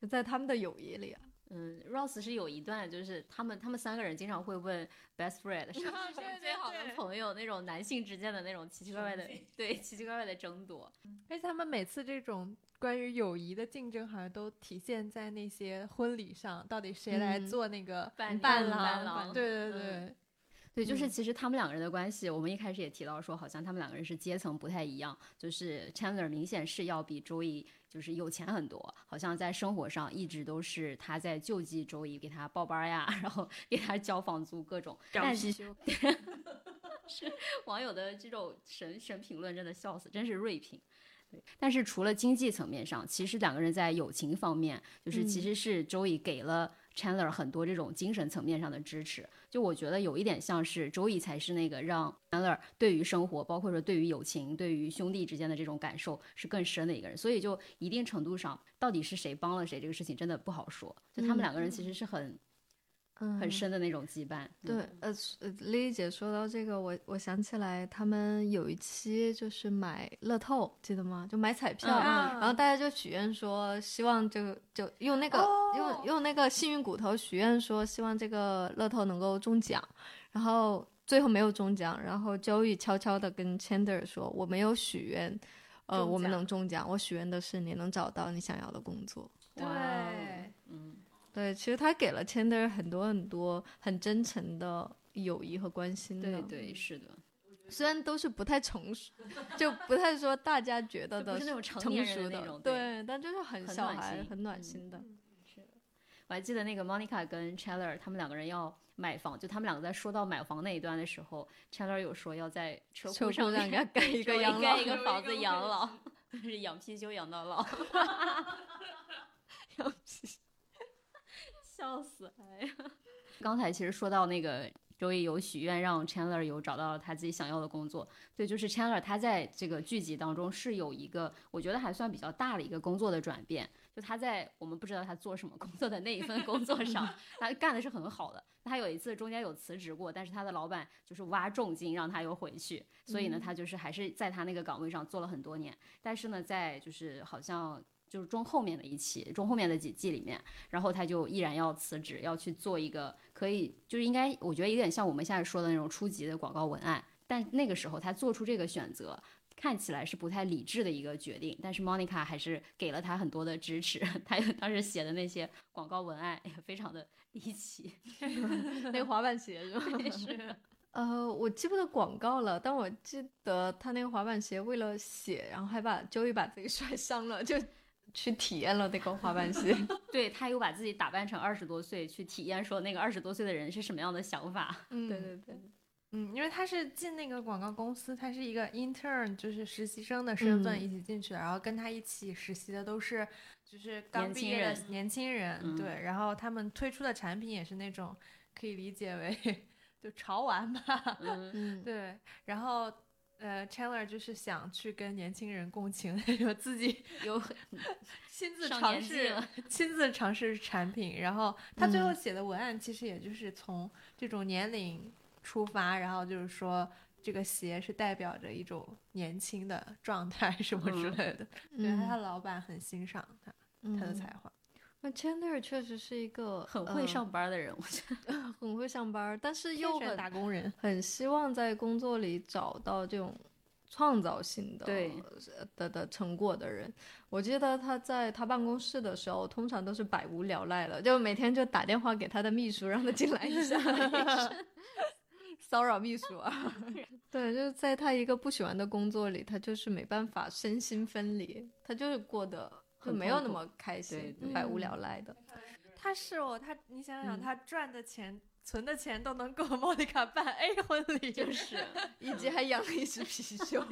就在他们的友谊里啊。嗯，Rose 是有一段，就是他们他们三个人经常会问 best friend 是不是最好的朋友，那种男性之间的那种奇奇怪怪的，对奇奇怪怪的争夺。而且他们每次这种关于友谊的竞争，好像都体现在那些婚礼上，到底谁来嗯做那个伴伴郎伴郎？对对对嗯对，就是嗯其实他们两个人的关系，我们一开始也提到说，好像他们两个人是阶层不太一样。就是 Chandler 明显是要比周易就是有钱很多，好像在生活上一直都是他在救济周易，给他报班呀，然后给他交房租各种。但貔貅，网友的这种神神评论真的笑死，真是锐评。对，但是除了经济层面上，其实两个人在友情方面，就是其嗯实是周易给了 Chandler 很多这种精神层面上的支持。就我觉得有一点像是周易才是那个让 Chandler 对于生活，包括说对于友情、对于兄弟之间的这种感受是更深的一个人。所以就一定程度上，到底是谁帮了谁这个事情真的不好说。就他们嗯两个人其实是很、嗯，很深的那种羁绊。嗯对，呃，丽丽姐说到这个，我我想起来，他们有一期就是买乐透，记得吗？就买彩票，嗯然后大家就许愿说，希望就就用那个、哦用用那个幸运骨头许愿说，希望这个乐透能够中奖，然后最后没有中奖，然后 Joey 悄悄的跟 Chandler 说，我没有许愿，呃，我们能中奖，我许愿的是你能找到你想要的工作。对嗯。对，其实他给了 Chandler 很多很多很真诚的友谊和关心的。对对，是的，虽然都是不太成熟，就不太说大家觉得的就不是那种成熟的的那种。对，但就是很小孩、很暖心的。我还记得那个 Monica 跟 Chandler 他们两个人要买房，就他们两个在说到买房那一段的时候，Chandler 有说要在车车库库上上给他盖 一个养老盖一个房子养老，是养貔貅养到老，养 貔笑死！哎呀，刚才其实说到那个。周易有许愿让 Chandler 有找到他自己想要的工作，对，就是 Chandler 他在这个剧集当中是有一个我觉得还算比较大的一个工作的转变，就他在我们不知道他做什么工作的那一份工作上，他干的是很好的。他有一次中间有辞职过，但是他的老板就是挖重金让他又回去，所以呢，他就是还是在他那个岗位上做了很多年。但是呢，在就是好像就是中后面的一期，中后面的几季里面，然后他就毅然要辞职，要去做一个可以就是应该我觉得有点像我们现在说的那种初级的广告文案。但那个时候他做出这个选择，看起来是不太理智的一个决定，但是 Monica 还是给了他很多的支持。他当时写的那些广告文案也非常的离奇，那个滑板鞋是吧？是呃，我记不得广告了，但我记得他那个滑板鞋为了写，然后还把 Joey 把自己摔伤了，就去体验了那个滑板鞋。对他又把自己打扮成二十多岁去体验，说那个二十多岁的人是什么样的想法。嗯，对对对，嗯，因为他是进那个广告公司，他是一个 intern，就是实习生的身份嗯。一起进去的，然后跟他一起实习的都是就是刚毕业的人年轻人，嗯。对，然后他们推出的产品也是那种可以理解为就潮玩吧，对，然后。呃，Chandler 就是想去跟年轻人共情，有自己有亲自尝试亲自尝试产品，然后他最后嗯。写的文案其实也就是从这种年龄出发，然后就是说这个鞋是代表着一种年轻的状态什么之嗯类的。对，嗯他老板很欣赏他他的才华。那 Chandler 确实是一个很会呃上班的人，我觉得。很会上班，但是又很打工人，很希望在工作里找到这种创造性的的的成果的人。我记得他在他办公室的时候，通常都是百无聊赖了，就每天就打电话给他的秘书，让他进来一下。骚扰秘书啊。对，就是在他一个不喜欢的工作里，他就是没办法身心分离，他就是过得就很没有那么开心百无聊赖的。他是哦，他你想想，嗯他赚的钱、存的钱都能够莫妮卡办 A 婚礼，就是，以及还养了一只貔貅。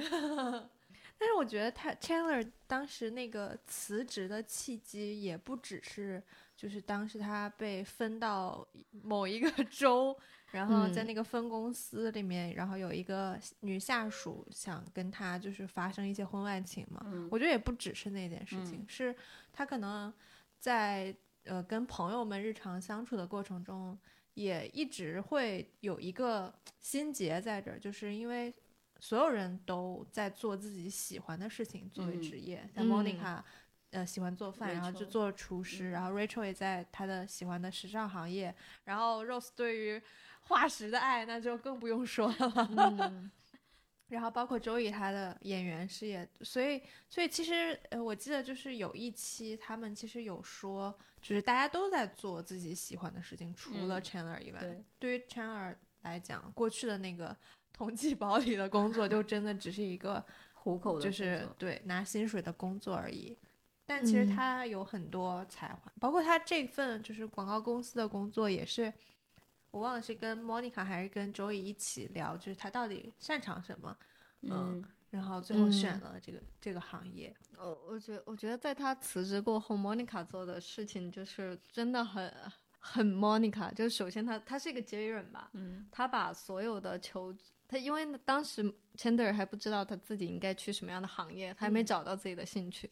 但是我觉得他 Chandler 当时那个辞职的契机也不只是，就是当时他被分到某一个 州，然后在嗯那个分公司里面，然后有一个女下属想跟他就是发生一些婚外情嘛。嗯我觉得也不只是那件事情，嗯是他可能在呃跟朋友们日常相处的过程中，也一直会有一个心结在这儿，就是因为所有人都在做自己喜欢的事情作为嗯职业，像嗯 Monica。呃，喜欢做饭，然后就做厨师，然后 Rachel 也在她的喜欢的时尚行业，然后 Rose 对于化石的爱那就更不用说了。嗯 然后包括周易他的演员事业，所以所以其实呃，我记得就是有一期他们其实有说，就是大家都在做自己喜欢的事情，除了嗯 Chandler 以外。对，对于 Chandler 来讲，过去的那个统计保里的工作就真的只是一个糊口的就是对拿薪水的工作而已。但其实嗯他有很多才华，包括他这份就是广告公司的工作也是。我忘了是跟 Monica 还是跟 Joey 一起聊，就是他到底擅长什么，嗯然后最后选嗯了这个、这个行业。我我觉我觉得在他辞职过后，Monica 做的事情就是真的很很 Monica。就是首先他他是一个 J 人吧，嗯他把所有的求他，因为当时 Chandler 还不知道他自己应该去什么样的行业，他还没嗯找到自己的兴趣。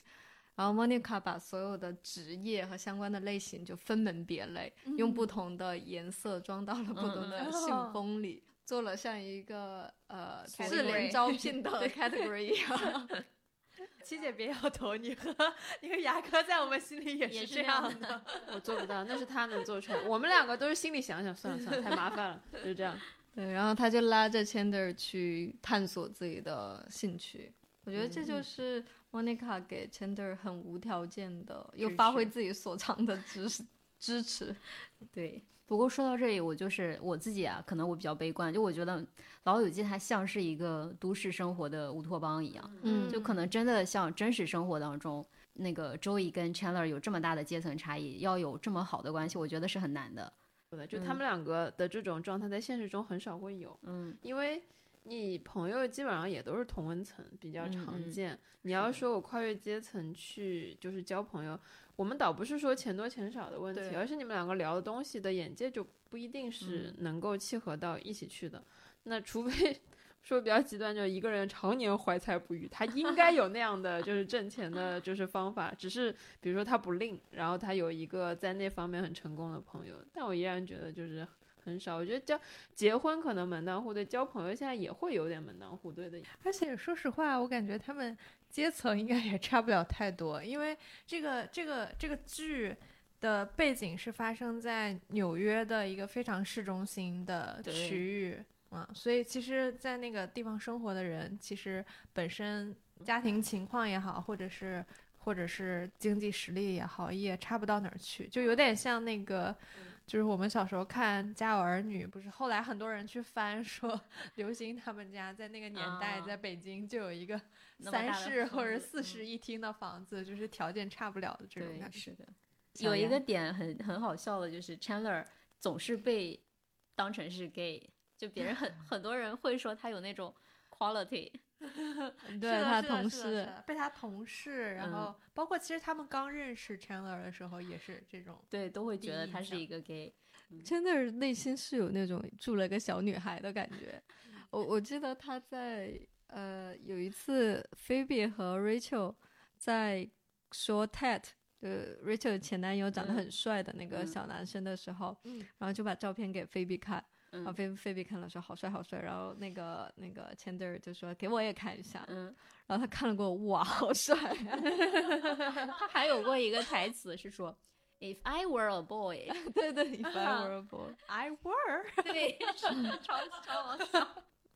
然后 Monica 把所有的职业和相关的类型就分门别类，用不同的颜色装到了不同的嗯信哦封里，做了像一个呃智联招聘的 category 一样。七姐别摇头，你和你和牙科在我们心里也也是这样的。我做不到，那是他能做出来。我们两个都是心里想想，算了算了，太麻烦了，就这样。对，然后他就拉着 Chandler 去探索自己的兴趣。我觉得这就是莫妮卡给 Chandler 很无条件的，又发挥自己所长的支持支持。对。不过说到这里，我就是我自己啊，可能我比较悲观，就我觉得《老友记》它像是一个都市生活的乌托邦一样，嗯就可能真的像真实生活当中，那个周易跟 Chandler 有这么大的阶层差异，要有这么好的关系，我觉得是很难的。对，就他们两个的这种状态，在现实中很少会有，嗯，因为你朋友基本上也都是同温层，比较常见。你要说我跨越阶层去就是交朋友，我们倒不是说钱多钱少的问题，而是你们两个聊的东西的眼界就不一定是能够契合到一起去的。那除非说比较极端，就一个人常年怀才不遇，他应该有那样的就是挣钱的就是方法，只是比如说他不吝，然后他有一个在那方面很成功的朋友，但我依然觉得就是很少。我觉得交结婚可能门当户对，交朋友现在也会有点门当户对的。而且说实话，我感觉他们阶层应该也差不了太多，因为这个这个这个剧的背景是发生在纽约的一个非常市中心的区域啊，所以其实，在那个地方生活的人，其实本身家庭情况也好，或者是或者是经济实力也好，也差不到哪儿去，就有点像那个。就是我们小时候看《家有儿女》，不是后来很多人去翻说，刘星他们家在那个年代啊在北京就有一个 三室或者四室一厅的房子，就是条件差不了的这种对，感觉。是的。有一个点很很好笑的，就是 Chandler 总是被当成是 gay，就别人很 很多人会说他有那种 quality，对他同事被他同事，然嗯后包括其实他们刚认识 Chandler 的时候也是这种。对，都会觉得他是一个 gay。Chandler 内心是有那种住了个小女孩的感觉。我我记得他在呃有一次，Phoebe 和 Rachel 在说 Ted，呃 Rachel 前男友长得很帅的那个嗯小男生的时候，嗯然后就把照片给 Phoebe 看，然后嗯 Phoebe Phoebe 看了说好帅好帅，然后那个那个 Chandler 就说给我也看一下，嗯，然后他看了过后，哇，好帅、啊！他还有过一个台词是说，If I were a boy，对对，If I were a boy，I were，对，超超好笑。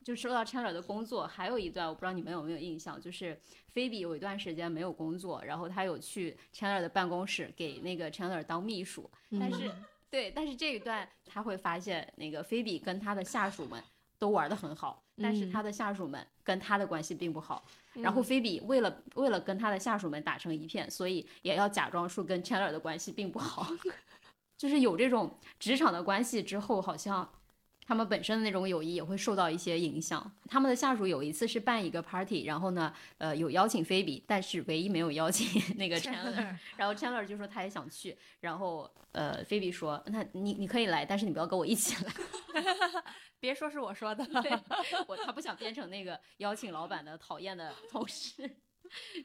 就说到 Chandler 的工作，还有一段我不知道你们有没有印象，就是菲比有一段时间没有工作，然后他有去 Chandler 的办公室给那个 Chandler 当秘书，但是、对，但是这一段他会发现那个菲比跟他的下属们都玩得很好，但是嗯。他的下属们跟他的关系并不好。然嗯。后菲比为了为了跟他的下属们打成一片，所以也要假装说跟 Chandler 的关系并不好，就是有这种职场的关系之后，好像他们本身的那种友谊也会受到一些影响。他们的下属有一次是办一个 party，然后呢，呃，有邀请菲比，但是唯一没有邀请那个 Chandler。然后 Chandler 就说他也想去，然后呃，菲比说那你你可以来，但是你不要跟我一起来。别说是我说的，我他不想变成那个邀请老板的讨厌的同事。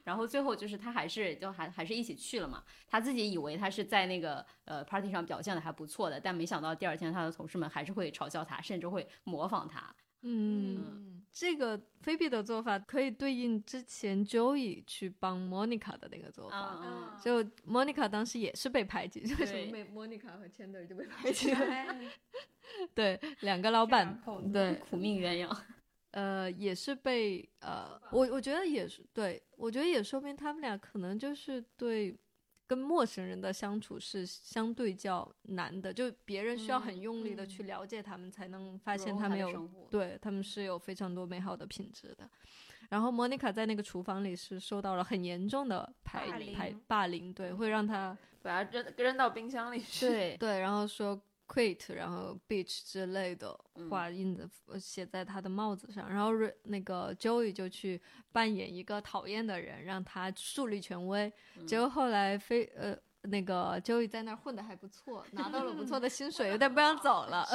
然后最后就是他还是就还还是一起去了嘛，他自己以为他是在那个呃 party 上表现的还不错的，但没想到第二天他的同事们还是会嘲笑他，甚至会模仿他。嗯，这个菲比的做法可以对应之前 Joey 去帮 Monica 的那个做法。嗯就 Monica 当时也是被排挤，为什对么 Monica 和 Chandler 就被 排挤了？对，两个老板对，苦命鸳鸯。呃，也是被呃，我我觉得也是对，我觉得也说明他们俩可能就是对跟陌生人的相处是相对较难的，就别人需要很用力的去了解他们，才能发现他们有。对他们是有非常多美好的品质的。然后莫妮卡在那个厨房里是受到了很严重的排排霸凌，对，会让他把它扔扔到冰箱里去。对，对，然后说 quit，然后 bitch 之类的嗯话印的呃写在他的帽子上，然后瑞那个 Joey 就去扮演一个讨厌的人，让他树立权威。结果后来非呃那个 Joey 在那儿混的还不错，拿到了不错的薪水，有点不想走了。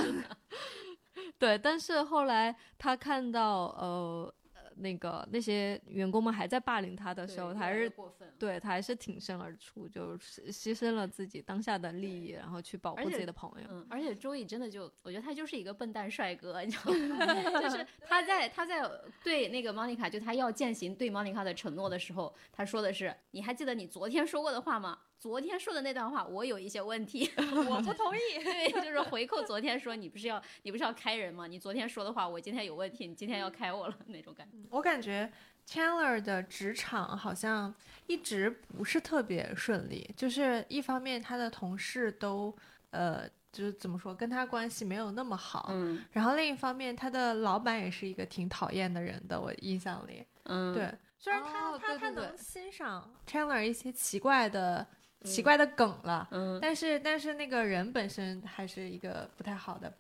对，但是后来他看到呃呃那个那些员工们还在霸凌他的时候，他还是过分。对他还是挺身而出，就是牺牲了自己当下的利益，然后去保护自己的朋友。嗯，而且周易真的就，我觉得他就是一个笨蛋帅哥，你知道吗？就是他在他在对那个 Monica，就他要践行对 Monica 的承诺的时候，他说的是：“你还记得你昨天说过的话吗？昨天说的那段话，我有一些问题，我不同意。对，就是回扣昨天说你不是要你不是要开人吗？你昨天说的话，我今天有问题，你今天要开我了那种感觉。我感觉 Chandler 的职场好像一直不是特别顺利，就是一方面他的同事都呃，就是怎么说，跟他关系没有那么好，嗯然后另一方面他的老板也是一个挺讨厌的人的，我印象里，嗯，对，虽然他、哦他他能欣赏 Chandler 一些奇怪的。奇嗯怪的梗了，嗯。但是但是那个人本身还是一个不太好的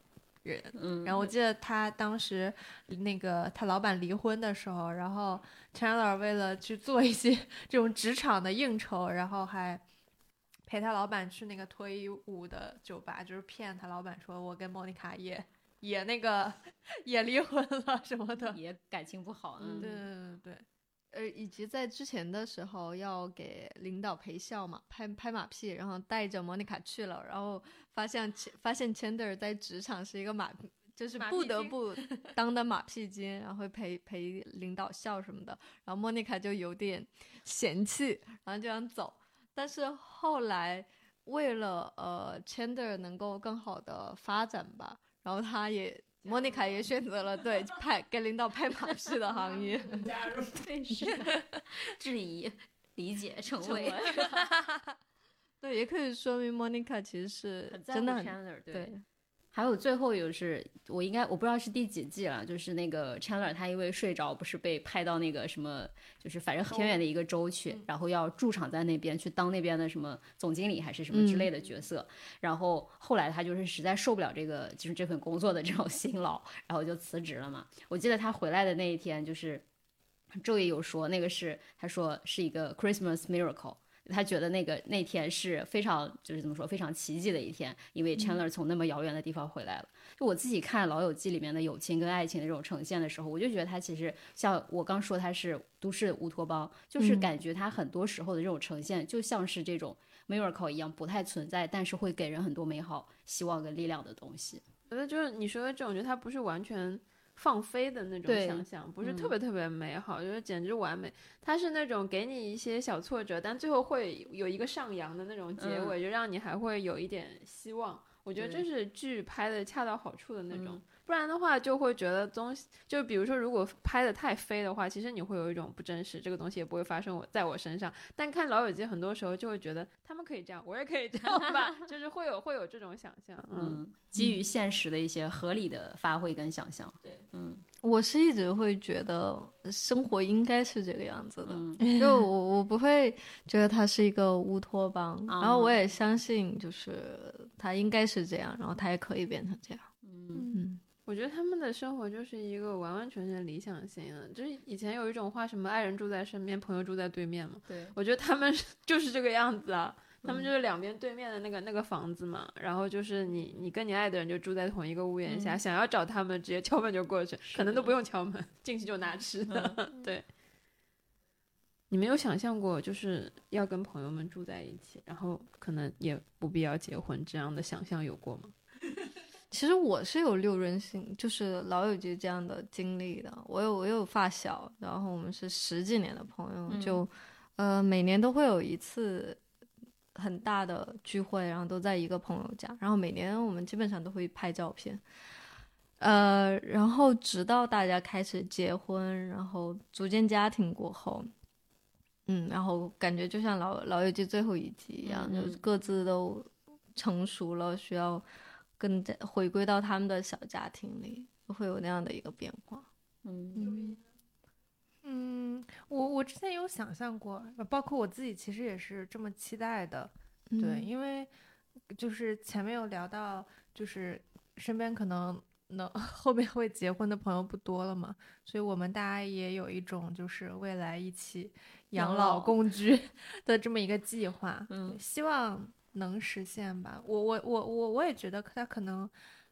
人，嗯，然后我记得他当时那个他老板离婚的时候，然后 Chandler 为了去做一些这种职场的应酬，然后还陪他老板去那个脱衣舞的酒吧，就是骗他老板说我跟莫妮卡也也那个 也离婚了什么的。也感情不好，嗯，对对对对呃，以及在之前的时候要给领导陪笑嘛，拍拍马屁，然后带着莫妮卡去了，然后发现发现 Chandler 在职场是一个马，就是不得不 当的马屁精，然后会陪陪领导笑什么的，然后莫妮卡就有点嫌弃，然后就想走，但是后来为了呃 Chandler 能够更好的发展吧，然后他也。莫妮卡也选择了对拍给领导拍马屁的行业，对是。的，质疑、理解、成为，对，也可以说明 Monica 其实是真的很对。对，还有最后有是，我应该我不知道是第几季了，就是那个 Chandler 他因为睡着，不是被派到那个什么，就是反正很偏远的一个州去，然后要驻场在那边去当那边的什么总经理还是什么之类的角色。然后后来他就是实在受不了这个就是这份工作的这种辛劳，然后就辞职了嘛。我记得他回来的那一天，就是周也有说那个是他说是一个 Christmas miracle。他觉得那个那天是非常就是怎么说非常奇迹的一天，因为 Chandler 从那么遥远的地方回来了。就我自己看《老友记》里面的友情跟爱情的这种呈现的时候，我就觉得他其实像我刚说他是都市乌托邦，就是嗯感觉他很多时候的这种呈现就像是这种 miracle 一样不太存在，但是会给人很多美好、希望跟力量的东西。觉得就是你说的这种，觉得它不是完全放飞的那种想象，不是嗯特别特别美好，就是简直完美。它是那种给你一些小挫折，但最后会有一个上扬的那种结尾，就让你还会有一点希望。我觉得对这是剧拍的恰到好处的那种，嗯不然的话就会觉得东西，就比如说如果拍的太飞的话，其实你会有一种不真实，这个东西也不会发生我在我身上。但看《老友记》很多时候就会觉得他们可以这样，我也可以这样吧，就是会有会有这种想象，嗯。嗯，基于现实的一些合理的发挥跟想象。对，嗯我是一直会觉得生活应该是这个样子的，嗯就我我不会觉得它是一个乌托邦，啊然后我也相信就是它应该是这样，然后它也可以变成这样。嗯嗯，我觉得他们的生活就是一个完完全全理想型的，就是以前有一种话，什么爱人住在身边，朋友住在对面嘛。对，我觉得他们就是这个样子啊，他们嗯就是两边对面的那个那个房子嘛，然后就是你你跟你爱的人就住在同一个屋檐下，嗯想要找他们直接敲门就过去，可能都不用敲门，进去就拿吃的。嗯 对，你没有想象过就是要跟朋友们住在一起，然后可能也不必要结婚这样的想象有过吗？其实我是有六人行，就是老友记这样的经历的。我有我有发小，然后我们是十几年的朋友，嗯就呃每年都会有一次很大的聚会，然后都在一个朋友家，然后每年我们基本上都会拍照片。呃，然后直到大家开始结婚，然后组建家庭过后，嗯，然后感觉就像老老友记最后一集一样，嗯就是各自都成熟了，需要更加回归到他们的小家庭里，会有那样的一个变化。嗯嗯嗯，我我之前有想象过，包括我自己其实也是这么期待的。对，嗯因为就是前面有聊到，就是身边可能能 后面会结婚的朋友不多了嘛，所以我们大家也有一种就是未来一起养老共居 的这么一个计划，嗯希望能实现吧。我我我我我也觉得它可能。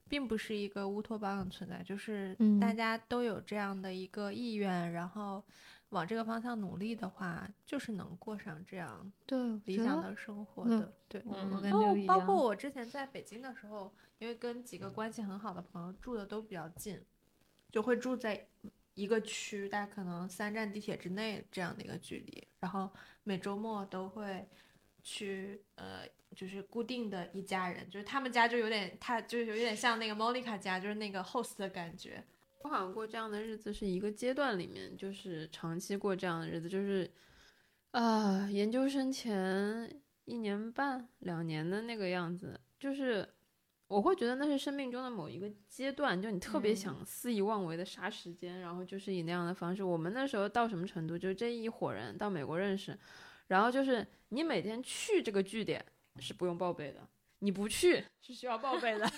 并不是一个乌托邦的存在，就是嗯大家都有这样的一个意愿，然后往这个方向努力的话，就是能过上这样对，理想的生活嗯的。对，包括我之前在北京的时候，因为跟几个关系很好的朋友住的都比较近，就会住在一个区，大概可能三站地铁之内这样的一个距离，然后每周末都会去呃。就是固定的一家人，就是他们家就有点，他就是有点像那个 Monica 家，就是那个 host 的感觉。我好像过这样的日子是一个阶段里面，就是长期过这样的日子，就是啊、研究生前一年半两年的那个样子，就是我会觉得那是生命中的某一个阶段，就你特别嗯想肆意妄为的杀时间，然后就是以那样的方式。我们那时候到什么程度，就是这一伙人到美国认识，然后就是你每天去这个据点是不用报备的，你不去 是需要报备的。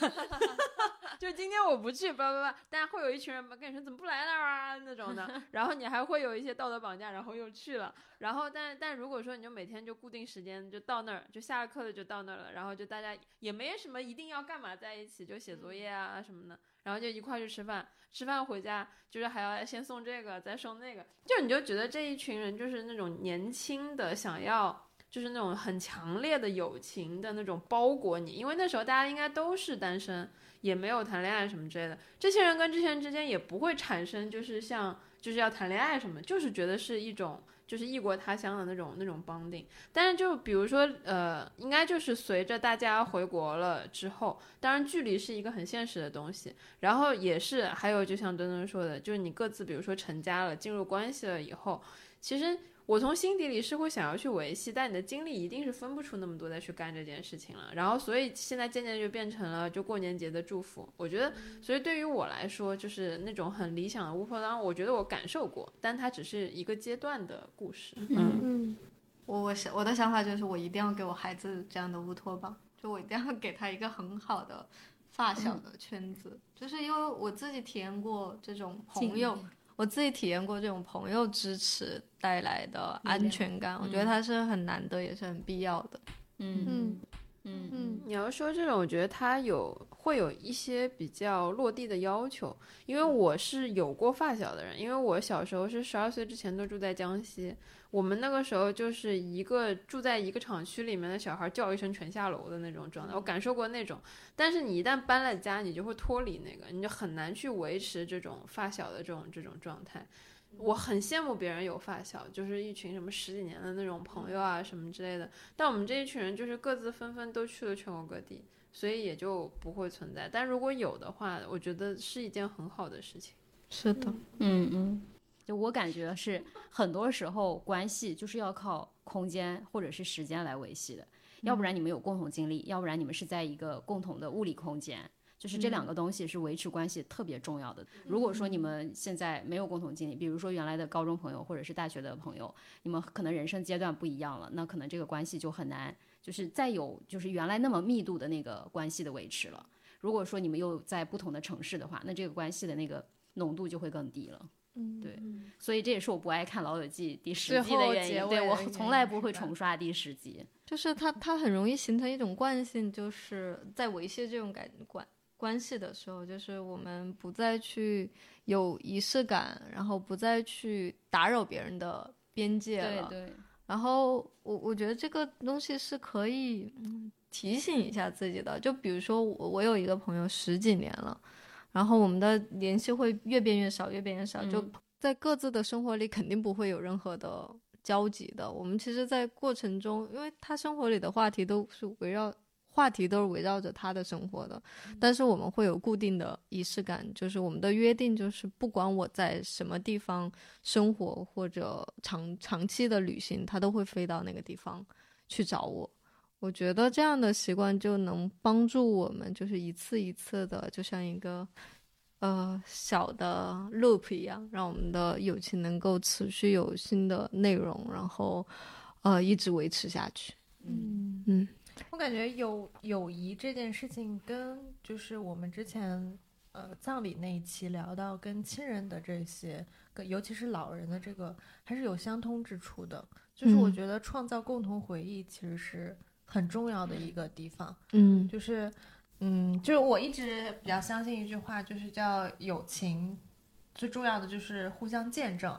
就今天我不去，叭叭叭，但会有一群人跟你说怎么不来了啊那种的，然后你还会有一些道德绑架，然后又去了，然后但但如果说你就每天就固定时间就到那儿，就下了课了就到那儿了，然后就大家也没什么一定要干嘛在一起，就写作业啊什么的，然后就一块去吃饭，吃饭回家就是还要先送这个再送那个，就你就觉得这一群人就是那种年轻的想要。就是那种很强烈的友情的那种包裹你，因为那时候大家应该都是单身，也没有谈恋爱什么之类的。这些人跟这些人之间也不会产生就是像就是要谈恋爱什么，就是觉得是一种就是异国他乡的那种那种 bonding。但是就比如说呃，应该就是随着大家回国了之后，当然距离是一个很现实的东西，然后也是还有就像墩墩说的，就是你各自比如说成家了，进入关系了以后，其实。我从心底里是会想要去维系，但你的精力一定是分不出那么多再去干这件事情了。然后，所以现在渐渐就变成了就过年节的祝福。我觉得，所以对于我来说，就是那种很理想的乌托邦，我觉得我感受过，但它只是一个阶段的故事。嗯，嗯，我我想我的想法就是，我一定要给我孩子这样的乌托邦，就我一定要给他一个很好的发小的圈子，就是因为我自己体验过这种朋友，我自己体验过这种朋友支持带来的安全感，我觉得它是很难得，也是很必要的。嗯嗯嗯嗯你要说这种，我觉得它有会有一些比较落地的要求，因为我是有过发小的人，因为我小时候是十二岁之前都住在江西，我们那个时候就是一个住在一个厂区里面的小孩叫一声全下楼的那种状态，我感受过那种。但是你一旦搬了家，你就会脱离那个，你就很难去维持这种发小的这种这种状态。我很羡慕别人有发小，就是一群什么十几年的那种朋友啊什么之类的。但我们这一群人就是各自纷纷都去了全国各地，所以也就不会存在。但如果有的话，我觉得是一件很好的事情。是的，嗯嗯，就我感觉是很多时候关系就是要靠空间或者是时间来维系的，要不然你们有共同经历，要不然你们是在一个共同的物理空间。就是这两个东西是维持关系特别重要的。如果说你们现在没有共同经历，比如说原来的高中朋友或者是大学的朋友，你们可能人生阶段不一样了，那可能这个关系就很难，就是再有就是原来那么密度的那个关系的维持了。如果说你们又在不同的城市的话，那这个关系的那个浓度就会更低了。嗯，对，所以这也是我不爱看《老友记》第十最后季的原因。对我从来不会重刷第十集。就是它它很容易形成一种惯性，就是在维系这种感关关系的时候，就是我们不再去有仪式感，然后不再去打扰别人的边界了。对对，然后我我觉得这个东西是可以、嗯、提醒一下自己的。就比如说我我有一个朋友十几年了，然后我们的联系会越变越少，越变越少，就嗯在各自的生活里肯定不会有任何的交集的。我们其实，在过程中，因为他生活里的话题都是围绕。话题都是围绕着他的生活的，但是我们会有固定的仪式感，就是我们的约定，就是不管我在什么地方生活或者长长期的旅行，他都会飞到那个地方去找我。我觉得这样的习惯就能帮助我们，就是一次一次的，就像一个呃小的 loop 一样，让我们的友情能够持续有新的内容，然后呃一直维持下去。嗯嗯我感觉友友谊这件事情跟就是我们之前呃葬礼那一期聊到跟亲人的这些，跟尤其是老人的这个还是有相通之处的。就是我嗯觉得创造共同回忆其实是很重要的一个地方。嗯就是，嗯，就是我一直比较相信一句话，就是叫友情最重要的就是互相见证。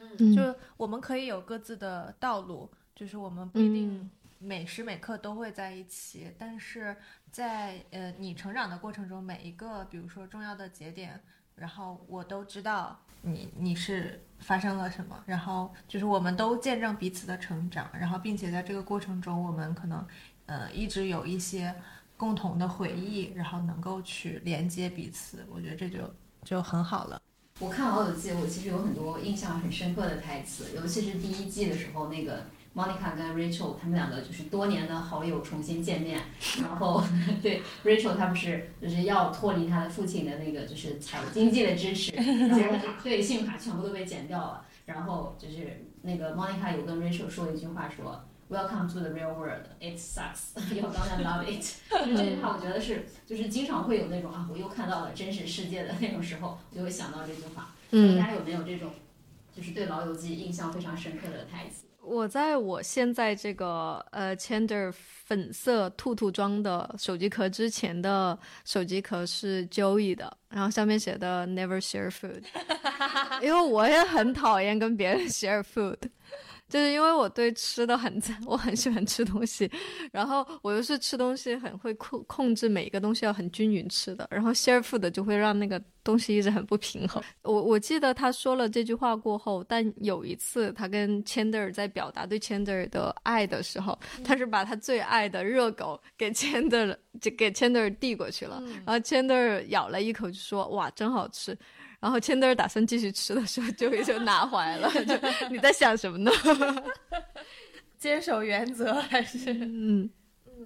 嗯，就我们可以有各自的道路，就是我们不一定嗯每时每刻都会在一起，但是在呃你成长的过程中，每一个比如说重要的节点，然后我都知道你你是发生了什么，然后就是我们都见证彼此的成长，然后并且在这个过程中，我们可能呃一直有一些共同的回忆，然后能够去连接彼此，我觉得这就就很好了。我看《老友记》，我其实有很多印象很深刻的台词，尤其是第一季的时候，那个 Monica 跟 Rachel 他们两个就是多年的好友重新见面，然后对 Rachel 她不是就是要脱离她的父亲的那个就是财务经济的支持，结果对信用卡全部都被剪掉了，然后就是那个 Monica 有跟 Rachel 说一句话说。Welcome to the real world. It sucks. You're gonna love it. 就是这句话，我觉得是，就是经常会有那种啊，我又看到了真实世界的那种时候，我就会想到这句话。嗯大嗯，家有没有这种，就是对《老友记》印象非常深刻的台词？我在我现在这个呃 Chandler 粉色兔兔装的手机壳之前的手机壳是 Joey 的，然后上面写的 Never share food，因为我也很讨厌跟别人 share food。就是因为我对吃的很在，我很喜欢吃东西，然后我又是吃东西很会控控制每一个东西要很均匀吃的，然后 share food 就会让那个东西一直很不平衡。我我记得他说了这句话过后，但有一次他跟 Chandler 在表达对 Chandler 的爱的时候，他是把他最爱的热狗给 Chandler 就给 Chandler 递过去了，然后 Chandler 咬了一口就说哇真好吃。然后 Chandler 打算继续吃的时候，Joey 就 拿怀了。就你在想什么呢？坚守原则还是嗯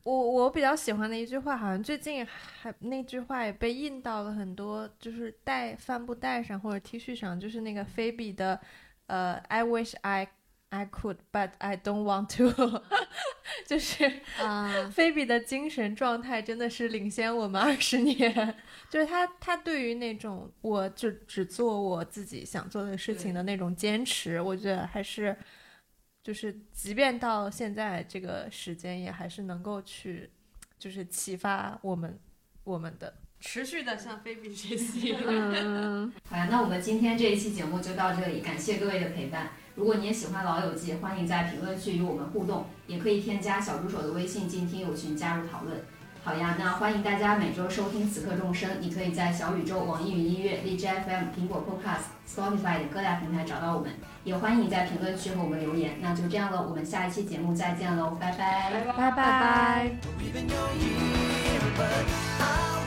我我比较喜欢的一句话，好像最近还那句话也被印到了很多，就是带帆布袋上或者 T 恤上，就是那个菲比的，呃，I wish I I could, but I don't want to，就是啊，菲比的精神状态真的是领先我们二十年，就是他他对于那种我就只做我自己想做的事情的那种坚持，我觉得还是就是即便到现在这个时间，也还是能够去就是启发我们我们的。持续的向菲比学习。嗯，好呀，那我们今天这一期节目就到这里，感谢各位的陪伴。如果你也喜欢《老友记》，欢迎在评论区与我们互动，也可以添加小助手的微信进听友群加入讨论。好呀，那欢迎大家每周收听《此刻众生》，你可以在小宇宙、网易云音乐、荔枝 FM、苹果 Podcast、Spotify 等各大平台找到我们。也欢迎在评论区和我们留言。那就这样了，我们下一期节目再见喽，拜拜，拜拜，拜拜。